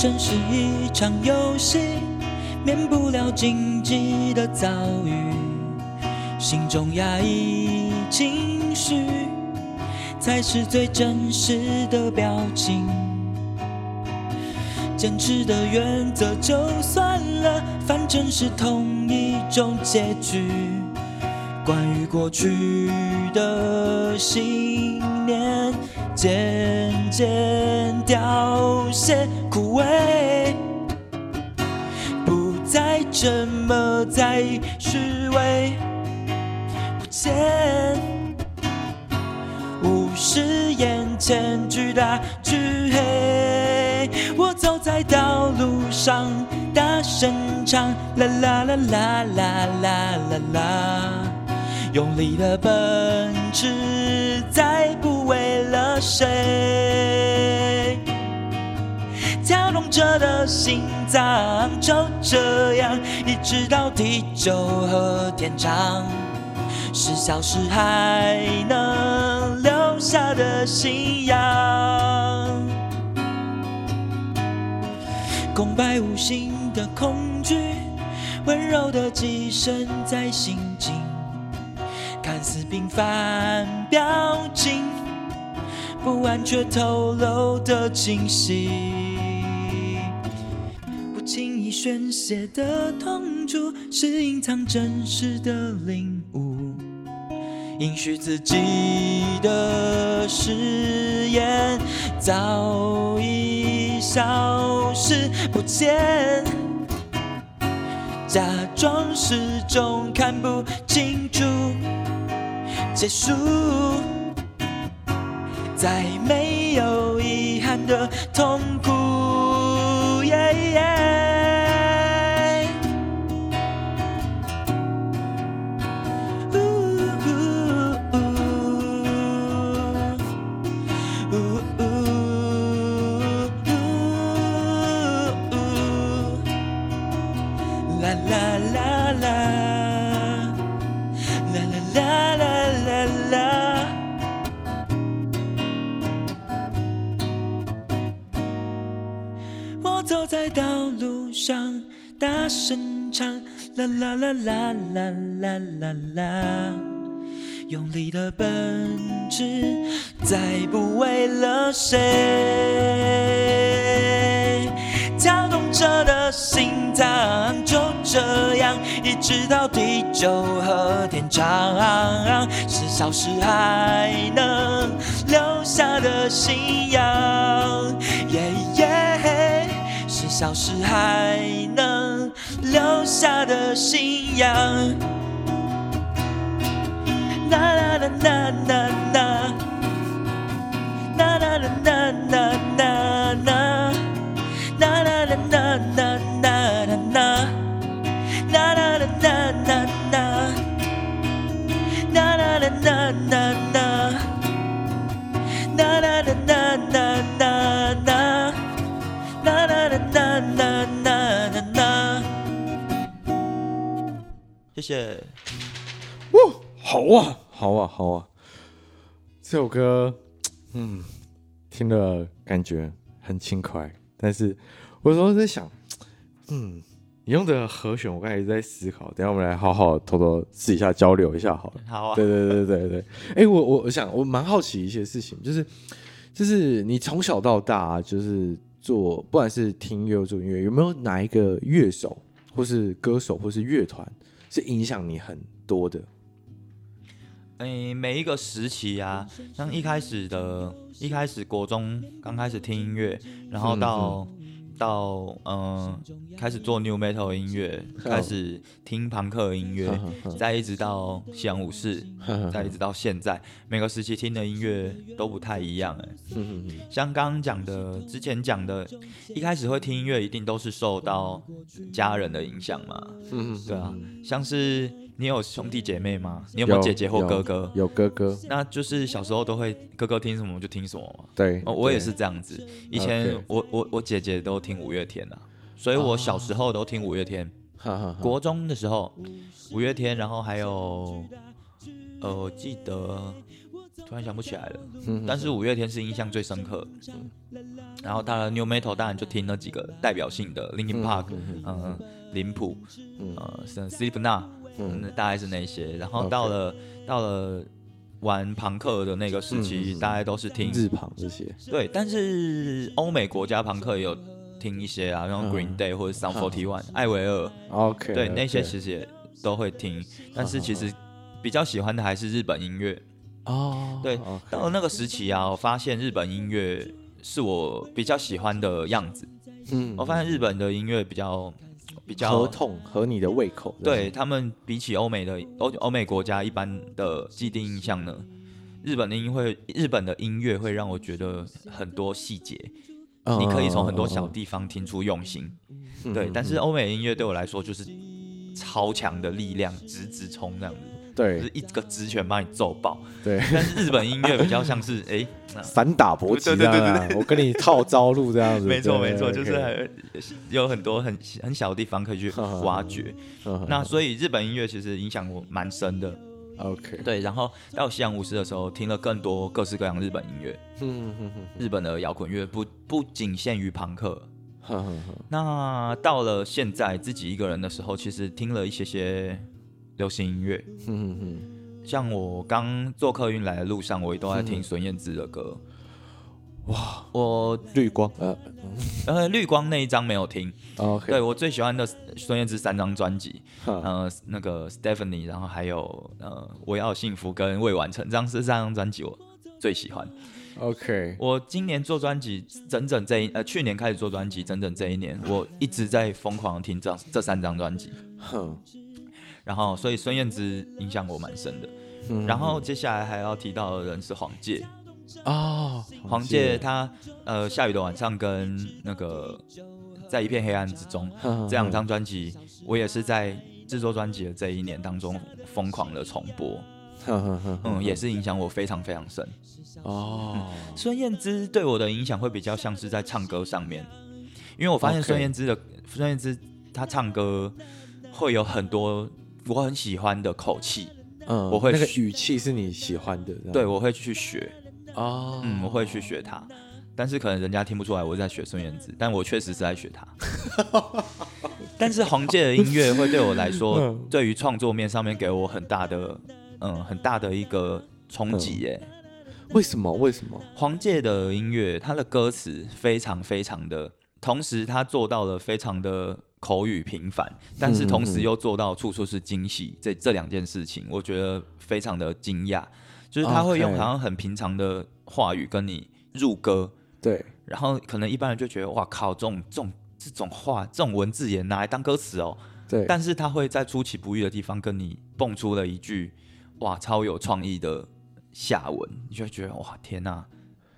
生是一场游戏，免不了荆棘的遭遇，心中压抑情绪，才是最真实的表情。坚持的原则就算了，反正是同一种结局。关于过去的信念。渐渐凋谢枯萎，不再这么在虚伪，不见，无视眼前巨大巨黑。我走在道路上，大声唱啦啦啦啦啦啦啦啦，用力的奔驰，再不谁？跳动着的心脏就这样一直到地久和天长，是消失还能留下的信仰。空白无心的恐惧，温柔的寄生在心境，看似平凡表情。不安却透露的清晰，不轻易宣泄的痛楚，是隐藏真实的领悟。允许自己的誓言早已消失不见，假装始终看不清楚结束。再没有遗憾的痛苦。啦啦啦啦啦啦啦啦，用力的奔驰，再不为了谁，跳动着的心脏就这样一直到地久和天长，是消失还能留下的信仰。耶耶是消失还能留下的信仰。啦啦啦啦啦啦，啦啦啦啦啦啦啦，啦啦啦啦啦啦啦，啦啦啦啦啦啦，啦啦啦啦啦啦，啦谢谢。
哇，好啊，好啊，好啊！这首歌，嗯，听了感觉很轻快，但是我有时候在想，嗯，你用的和弦，我刚才一直在思考，等下我们来好好偷偷试一下交流一下好了。
好啊。
对对对对对。哎、欸，我我我想我蛮好奇一些事情，就是就是你从小到大就是做，不管是听音乐做音乐，有没有哪一个乐手或是歌手或是乐团是影响你很多的？
哎、欸，每一个时期啊，像一开始的，一开始国中刚开始听音乐，然后到。嗯到嗯，开始做 New Metal 音乐，开始听朋克音乐，再一直到西洋武士，再一直到现在，每个时期听的音乐都不太一样哎。像刚刚讲的，之前讲的，一开始会听音乐，一定都是受到家人的影响嘛。嗯，对啊，像是。你有兄弟姐妹吗？你有没有姐姐或哥哥？
有，有哥哥，
那就是小时候都会哥哥听什么就听什么嘛。
对，
哦，我也是这样子。以前我我我姐姐都听五月天啊，所以我小时候都听五月天。
哦、
国中的时候，五月天，然后还有呃，我记得突然想不起来了。但是五月天是印象最深刻。然后到了 New Metal，当然就听那几个代表性的 Linkin Park，嗯，林普，呃，Slipknot。嗯，大概是那些，然后到了.到了玩朋克的那个时期，嗯、大概都是听
日朋这些。
对，但是欧美国家朋克也有听一些啊，像 Green Day 或者 Sum 41、嗯、艾维尔。
OK，
对，那些其实也都会听，但是其实比较喜欢的还是日本音乐。哦，对.到了那个时期啊，我发现日本音乐是我比较喜欢的样子。嗯，我发现日本的音乐比较。比较
合痛合你的胃口，
对他们比起欧美的欧欧美国家一般的既定印象呢，日本的音会日本的音乐会让我觉得很多细节，嗯、你可以从很多小地方听出用心，嗯、对。嗯、但是欧美音乐对我来说就是超强的力量，直直冲这样子。
对，
就是一个直拳把你揍爆。
对，(laughs)
但是日本音乐比较像是哎，
散 (laughs) 打搏击，对对对对，我跟你套招路这样子。
没错没错，就是有很多很很小的地方可以去挖掘。那所以日本音乐其实影响我蛮深的。
OK，
对，然后到西洋武士的时候，听了更多各式各样日本音乐。嗯嗯嗯，日本的摇滚乐不不仅限于朋克。那到了现在自己一个人的时候，其实听了一些些。流行音乐，嗯嗯，像我刚坐客运来的路上，我也都在听孙燕姿的歌。
哇，
我
绿光，呃，
呃，绿光那一张没有听。
OK，
对我最喜欢的孙燕姿三张专辑，呃，那个 Stephanie，然后还有呃，我要幸福跟未完成，这样是三张专辑我最喜欢。
OK，
我今年做专辑，整整这一呃，去年开始做专辑，整整这一年，我一直在疯狂听这这三张专辑。哼。然后，所以孙燕姿影响我蛮深的。嗯、然后接下来还要提到的人是黄玠
哦，
黄玠他呃，下雨的晚上跟那个在一片黑暗之中这两张专辑，我也是在制作专辑的这一年当中疯狂的重播。嗯，也是影响我非常非常深。
哦，
孙、嗯、燕姿对我的影响会比较像是在唱歌上面，因为我发现孙燕姿的孙燕姿她唱歌会有很多。我很喜欢的口气，
嗯，我会那个语气是你喜欢的，
对，我会去学
哦，
嗯，我会去学他，但是可能人家听不出来我在学孙燕姿，但我确实是在学他。(laughs) 但是黄玠的音乐会对我来说，嗯、对于创作面上面给我很大的，嗯，很大的一个冲击耶。
为什么？为什么？
黄玠的音乐，他的歌词非常非常的，同时他做到了非常的。口语平凡，但是同时又做到处处是惊喜，这这两件事情，我觉得非常的惊讶。就是他会用好像很平常的话语跟你入歌，
对，
然后可能一般人就觉得哇靠，这种这种这种话，这种文字也拿来当歌词哦，
对。
但是他会在出其不意的地方跟你蹦出了一句哇超有创意的下文，你就会觉得哇天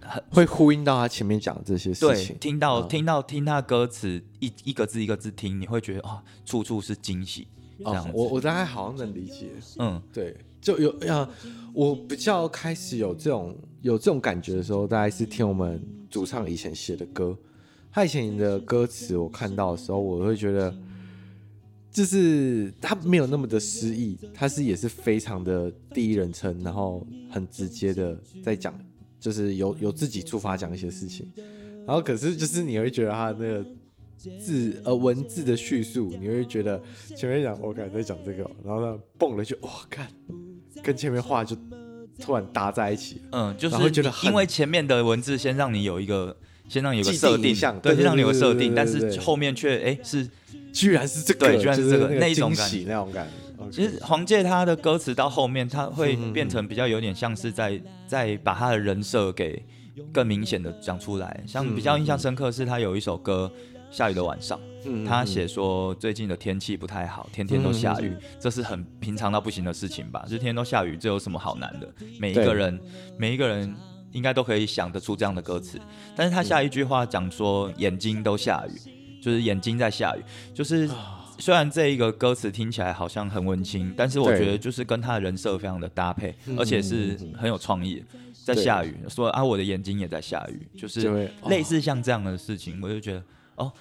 哪！
会呼应到他前面讲的这些事情。
对，听到、嗯、听到听他歌词一一个字一个字听，你会觉得啊，处处是惊喜。这样、哦，我
我大概好像能理解。
嗯，
对，就有啊，我比较开始有这种有这种感觉的时候，大概是听我们主唱以前写的歌。他以前的歌词，我看到的时候，我会觉得，就是他没有那么的诗意，他是也是非常的第一人称，然后很直接的在讲。就是有有自己出发讲一些事情，然后可是就是你会觉得他那个字呃文字的叙述，你会觉得前面讲我刚才在讲这个，然后呢蹦了就哇看，跟前面话就突然搭在一起，
嗯，就是会觉得因为前面的文字先让你有一个先让你有个设定，对，先让你有个设定，但是后面却哎是
居然是这个，
对，居然是这个
那，
那一种感觉，
那种感觉。
其实黄玠他的歌词到后面，他会变成比较有点像是在在把他的人设给更明显的讲出来。像比较印象深刻是他有一首歌《下雨的晚上》，他写说最近的天气不太好，天天都下雨，这是很平常到不行的事情吧？就天天都下雨，这有什么好难的？每一个人每一个人应该都可以想得出这样的歌词。但是他下一句话讲说眼睛都下雨，就是眼睛在下雨，就是。虽然这一个歌词听起来好像很文青，但是我觉得就是跟他的人设非常的搭配，而且是很有创意。在下雨，说啊，我的眼睛也在下雨，就是类似像这样的事情，我就觉得哦，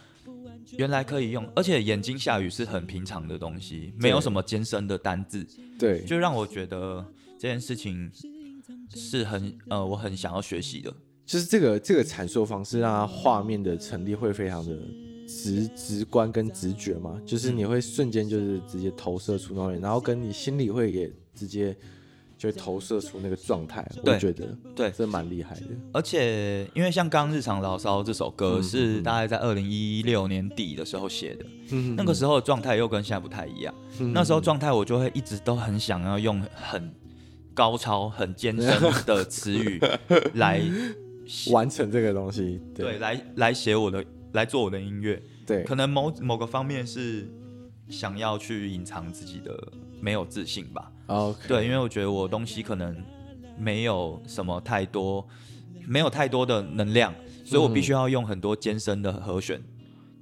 原来可以用，而且眼睛下雨是很平常的东西，没有什么艰深的单字，
对，
就让我觉得这件事情是很呃，我很想要学习的，
就是这个这个阐述方式，让它画面的成立会非常的。直直观跟直觉嘛，就是你会瞬间就是直接投射出那种，然后跟你心里会也直接就投射出那个状态。我觉得
对，
这蛮厉害的。
而且因为像刚刚日常牢骚这首歌是大概在二零一六年底的时候写的，嗯、那个时候的状态又跟现在不太一样。嗯、那时候状态我就会一直都很想要用很高超、很艰深的词语来 (laughs)
完成这个东西，对，
对来来写我的。来做我的音乐，
对，
可能某某个方面是想要去隐藏自己的没有自信吧。
Okay.
对，因为我觉得我东西可能没有什么太多，没有太多的能量，所以我必须要用很多艰深的和弦、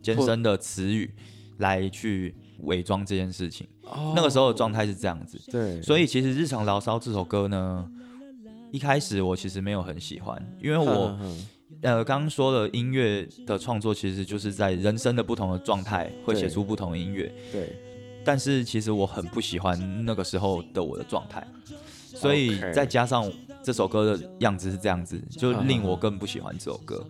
艰、嗯、深的词语来去伪装这件事情。Oh. 那个时候的状态是这样子，
对。
所以其实《日常牢骚》这首歌呢，一开始我其实没有很喜欢，因为我。呃，刚刚说的音乐的创作，其实就是在人生的不同的状态会写出不同的音乐。
对。
但是其实我很不喜欢那个时候的我的状态，所以再加上这首歌的样子是这样子，就令我更不喜欢这首歌。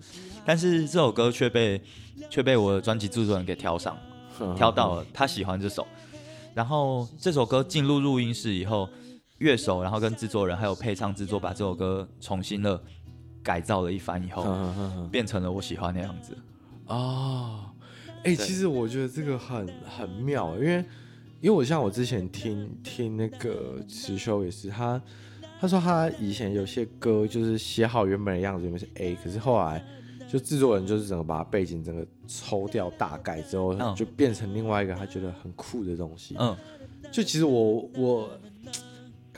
但是这首歌却被却被我的专辑制作人给挑上，挑到了，他喜欢这首。然后这首歌进入录音室以后，乐手，然后跟制作人还有配唱制作，把这首歌重新了。改造了一番以后，变成了我喜欢的样子。
哦，哎、欸，其实我觉得这个很很妙，因为因为我像我之前听听那个池修也是，他他说他以前有些歌就是写好原本的样子，原本是 A，可是后来就制作人就是整个把背景整个抽掉大改之后，就变成另外一个他觉得很酷的东西。嗯，就其实我我。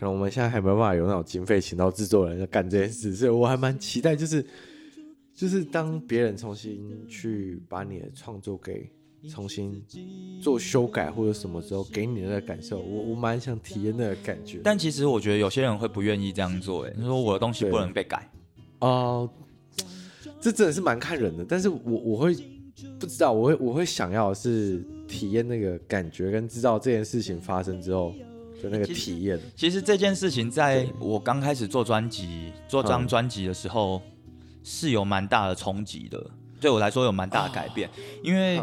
可能我们现在还没办法有那种经费请到制作人来干这件事，所以我还蛮期待，就是就是当别人重新去把你的创作给重新做修改或者什么时候，给你的那个感受，我我蛮想体验那个感觉。
但其实我觉得有些人会不愿意这样做，哎，你说我的东西不能被改
哦、呃，这真的是蛮看人的。但是我我会不知道，我会我会想要的是体验那个感觉，跟知道这件事情发生之后。的那个体验，
其实这件事情在我刚开始做专辑、做这张专辑的时候，是有蛮大的冲击的。对我来说有蛮大的改变，因为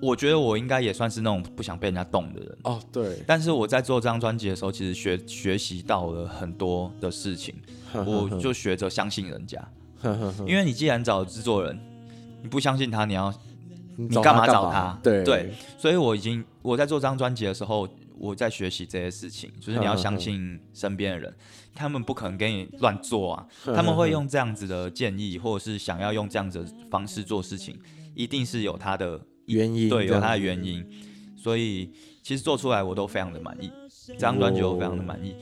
我觉得我应该也算是那种不想被人家动的人。
哦，对。
但是我在做这张专辑的时候，其实学学习到了很多的事情，我就学着相信人家。因为你既然找制作人，你不相信他，你要你干嘛找他？
对
对。所以我已经我在做这张专辑的时候。我在学习这些事情，就是你要相信身边的人，他们不可能给你乱做啊，他们会用这样子的建议，或者是想要用这样子的方式做事情，一定是有他的
原因，
对，有他的原因。所以其实做出来我都非常的满意，这张专辑我非常的满意。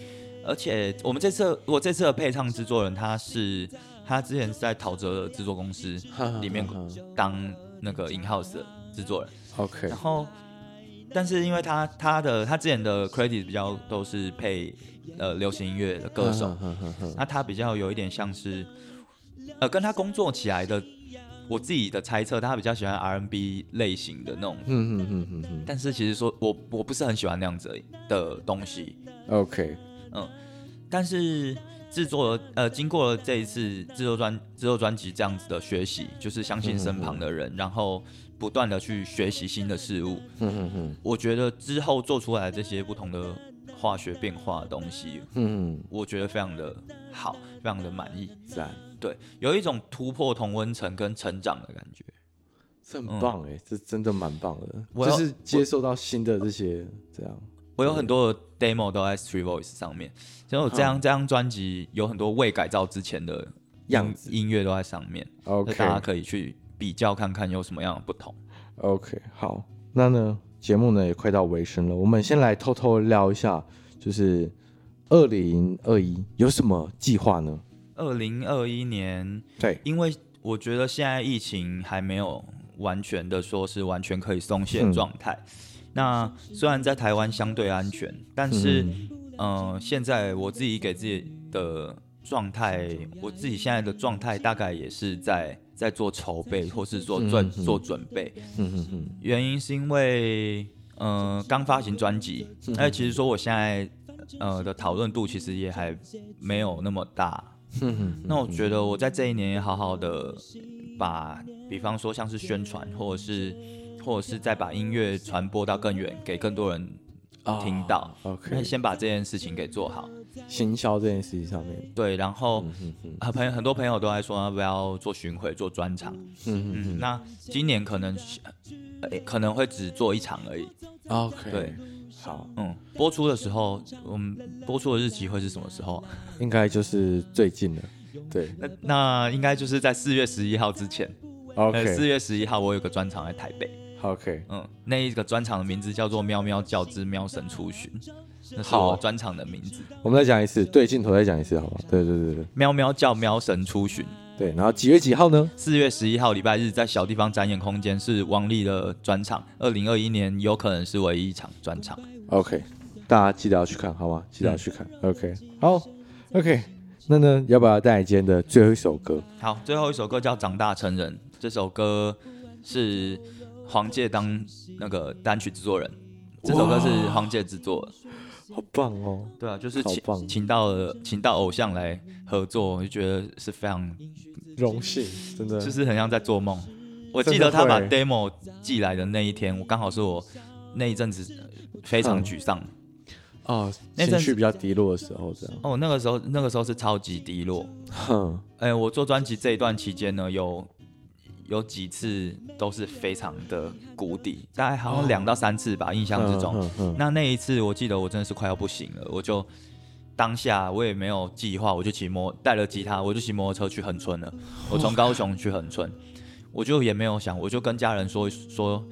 而且我们这次我这次的配唱制作人，他是他之前是在陶喆的制作公司里面当那个 in house 的制作人
，OK，
然后。但是因为他他的他之前的 credit 比较都是配呃流行音乐的歌手，那他比较有一点像是呃跟他工作起来的，我自己的猜测，他比较喜欢 R&B 类型的那种，但是其实说我我不是很喜欢那样子的东西。
OK，
嗯，但是制作呃，经过了这一次制作专制作专辑这样子的学习，就是相信身旁的人，嗯、然后不断的去学习新的事物。嗯嗯嗯，我觉得之后做出来的这些不同的化学变化的东西，嗯，我觉得非常的好，非常的满意。
自然，
对，有一种突破同温层跟成长的感觉。
这很棒哎、欸，嗯、这真的蛮棒的，我就是接受到新的这些这样。
我有很多的 demo 都在 Three Voice 上面，就我这张、嗯、这张专辑有很多未改造之前的样子。音乐都在上面，OK，大家可以去比较看看有什么样的不同。
OK，好，那呢节目呢也快到尾声了，我们先来偷偷聊一下，就是二零二一有什么计划呢？
二零二一年，对，因为我觉得现在疫情还没有。完全的说是完全可以松懈的状态。嗯、那虽然在台湾相对安全，但是，嗯、呃，现在我自己给自己的状态，我自己现在的状态大概也是在在做筹备，或是做准、嗯、做准备。嗯嗯嗯。原因是因为，嗯、呃，刚发行专辑，那，其实说我现在呃的讨论度其实也还没有那么大。嗯嗯。那我觉得我在这一年也好好的。把，比方说像是宣传，或者是，或者是再把音乐传播到更远，给更多人听到。Oh, OK，先把这件事情给做好，
行销这件事情上面。
对，然后很朋友很多朋友都在说要不要做巡回、做专场。嗯嗯，那今年可能可能会只做一场而已。
OK，
对，
好，
嗯，播出的时候，我们播出的日期会是什么时候？
应该就是最近的。对，
那那应该就是在四月十一号之前。OK，四月十一号我有个专场在台北。
OK，
嗯，那一个专场的名字叫做《喵喵叫之喵神出巡》，那是我专场的名字。
我们再讲一次，对镜头再讲一次，好不好？对对对对，
喵喵叫喵神出巡。
对，然后几月几号呢？
四月十一号礼拜日，在小地方展演空间是王力的专场。二零二一年有可能是唯一一场专场。
OK，大家记得要去看，好吗？记得要去看。嗯、OK，好，OK。那呢，要不要带来今天的最后一首歌？
好，最后一首歌叫《长大成人》。这首歌是黄玠当那个单曲制作人，这首歌是黄玠制作的，
好棒哦！
对啊，就是请请到了请到偶像来合作，我就觉得是非常
荣幸，真的
就是很像在做梦。我记得他把 demo 寄来的那一天，我刚好是我那一阵子非常沮丧。
哦，那情绪比较低落的时候，这样
哦，那个时候那个时候是超级低落。哼，哎，我做专辑这一段期间呢，有有几次都是非常的谷底，大概好像两到三次吧，哦、印象之中。那那一次我记得我真的是快要不行了，我就当下我也没有计划，我就骑摩带了吉他，我就骑摩托车去恒春了。我从高雄去恒春，我就也没有想，我就跟家人说说。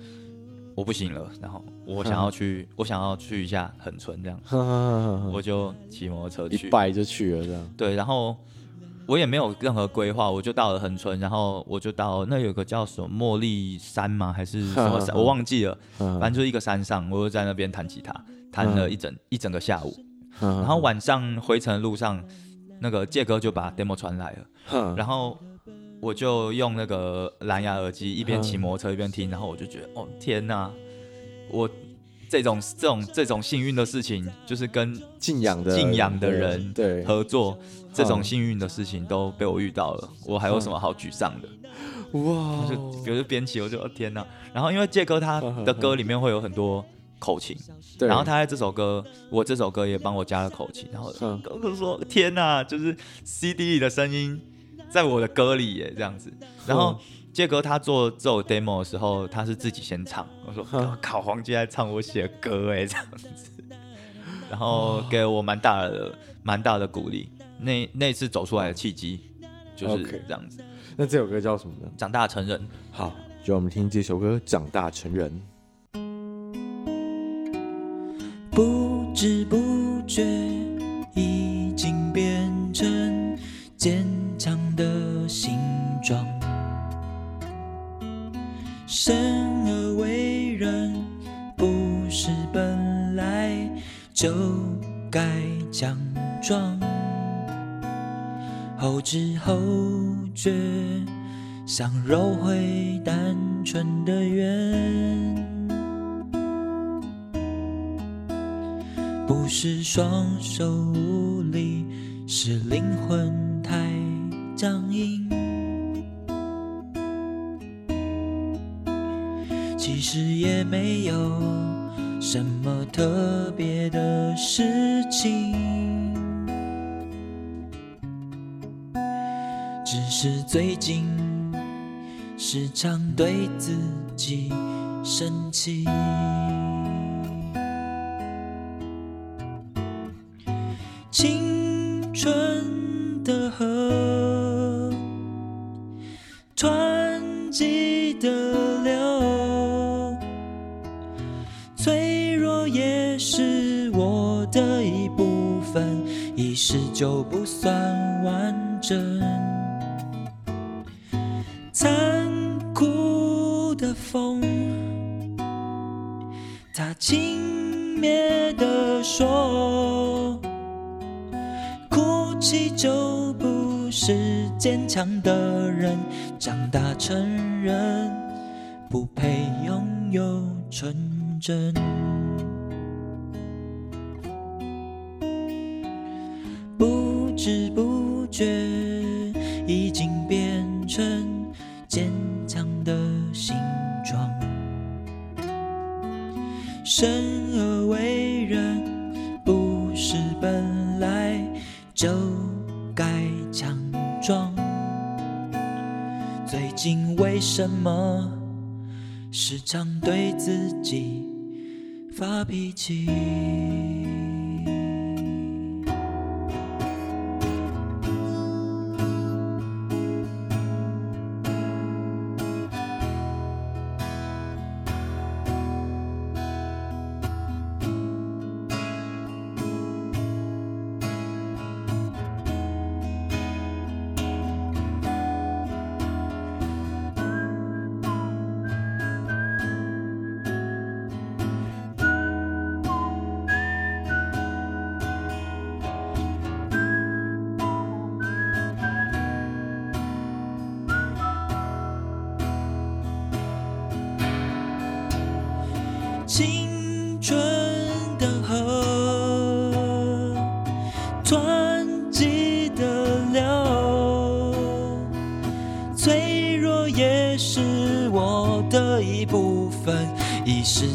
我不行了，然后我想要去，我想要去一下恒春这样，(laughs) 我就骑摩托车去，
一拜就去了这样。
对，然后我也没有任何规划，我就到了恒春，然后我就到那有个叫什么茉莉山吗？还是什么山？(laughs) 我忘记了，反正就是一个山上，我就在那边弹吉他，弹了一整一整个下午。然后晚上回程的路上，那个介哥就把 demo 传来了，然后。我就用那个蓝牙耳机一边骑摩托车一边听，然后我就觉得，哦天哪，我这种这种这种幸运的事情，就是跟
敬仰的
敬仰的人对合作，这种幸运的事情都被我遇到了，我还有什么好沮丧的？哇！就比如编辑，我就天哪。然后因为杰哥他的歌里面会有很多口琴，然后他在这首歌，我这首歌也帮我加了口琴，然后哥哥说天哪，就是 CD 里的声音。在我的歌里耶，这样子。然后杰哥他做这首 demo 的时候，他是自己先唱。我说：“靠，黄杰在唱我写的歌哎，这样子。”然后给我蛮大的、蛮大的鼓励。那那次走出来的契机就是这样子。Okay.
那这首歌叫什么呢？
长大成人。
好，就我们听这首歌《长大成人》。
不知不觉已经变成坚强的形状，生而为人，不是本来就该强壮，后知后觉，想揉回单纯的圆，
不是双手无力，是灵魂太僵硬。其实也没有什么特别的事情，是最近时常对自己生气。长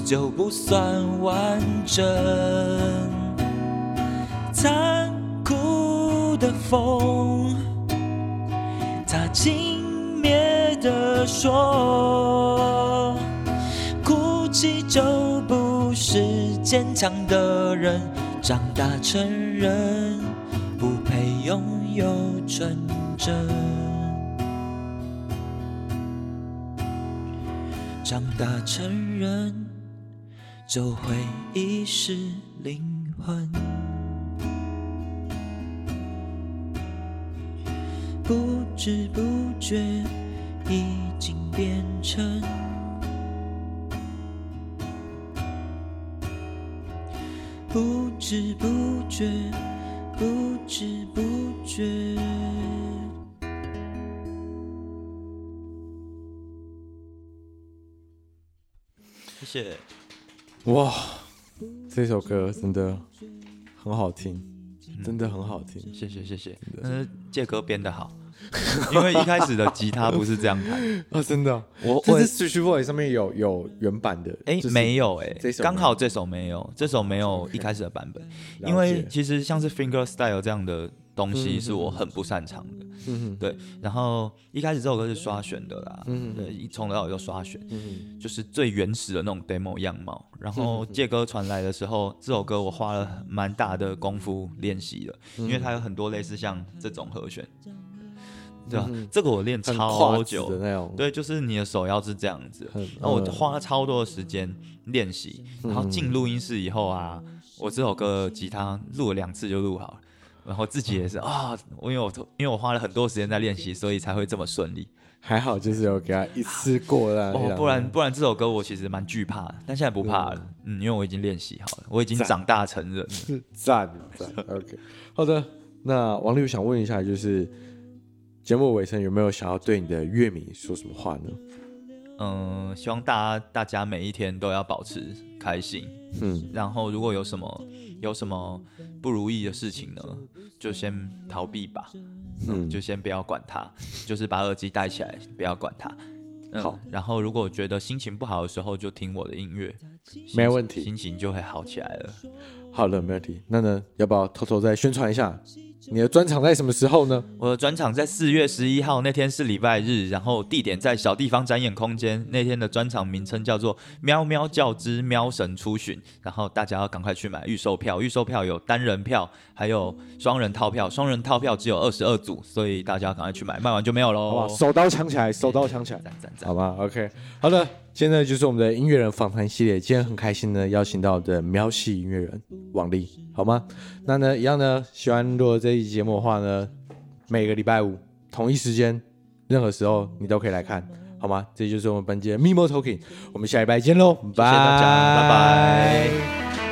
就不算完整。残酷的风，它轻蔑地说。哭泣就不是坚强的人，长大成人不配拥有纯真。长大成人就会遗失灵魂，不知不觉已经变成。不知不觉，不知不觉。谢谢。
哇，这首歌真的很好听，真的很好听。
谢谢谢谢。嗯，介哥编得好。(laughs) 因为一开始的吉他不是这样弹。
啊，(laughs) 真的，我我是 Switch Voice 上面有有原版的，
哎，没有哎，刚好这首没有，这首没有一开始的版本，因为其实像是 Finger Style 这样的东西是我很不擅长的，嗯对，然后一开始这首歌是刷选的啦，嗯对，一从头到尾就刷选，嗯就是最原始的那种 demo 样貌，然后借歌传来的时候，这首歌我花了蛮大的功夫练习的，因为它有很多类似像这种和弦。对吧、这个我练超久的那种，对，就是你的手要是这样子，很然后我花了超多的时间练习，嗯、然后进录音室以后啊，我这首歌吉他录了两次就录好了，然后自己也是啊，我、因为我因为我花了很多时间在练习，所以才会这么顺利。
还好就是有给他一次过了，
哦，不然不然这首歌我其实蛮惧怕的，但现在不怕了，嗯，嗯，因为我已经练习好了，我已经长大成人了。
赞 (laughs) 赞，OK，好的，那王力我想问一下，就是。节目尾声有没有想要对你的乐迷说什么话呢？
嗯，希望大家大家每一天都要保持开心。嗯，然后如果有什么
有什么不如意的事情呢，就先逃避吧，嗯，(laughs) 就先不要管它，就是把耳机戴起来，不要管它。嗯、好，然后如果觉得心情不好的时候，就听我的音乐，
没问题，
心情就会好起来了。
好了，没问题。那呢，要不要偷偷再宣传一下？你的专场在什么时候呢？
我的专场在四月十一号，那天是礼拜日，然后地点在小地方展演空间。那天的专场名称叫做《喵喵叫之喵神出巡》，然后大家要赶快去买预售票。预售票有单人票，还有双人套票。双人套票只有二十二组，所以大家要赶快去买，卖完就没有喽。
好吧，手刀抢起来，手刀抢起来，
赞赞赞，
好吧，OK，好的。现在就是我们的音乐人访谈系列，今天很开心呢邀请到的喵系音乐人王力，好吗？那呢，一样呢，喜欢如果这一集节目的话呢，每个礼拜五同一时间，任何时候你都可以来看，好吗？这就是我们本期的 MIMO Talking，我们下礼拜
见喽，拜拜。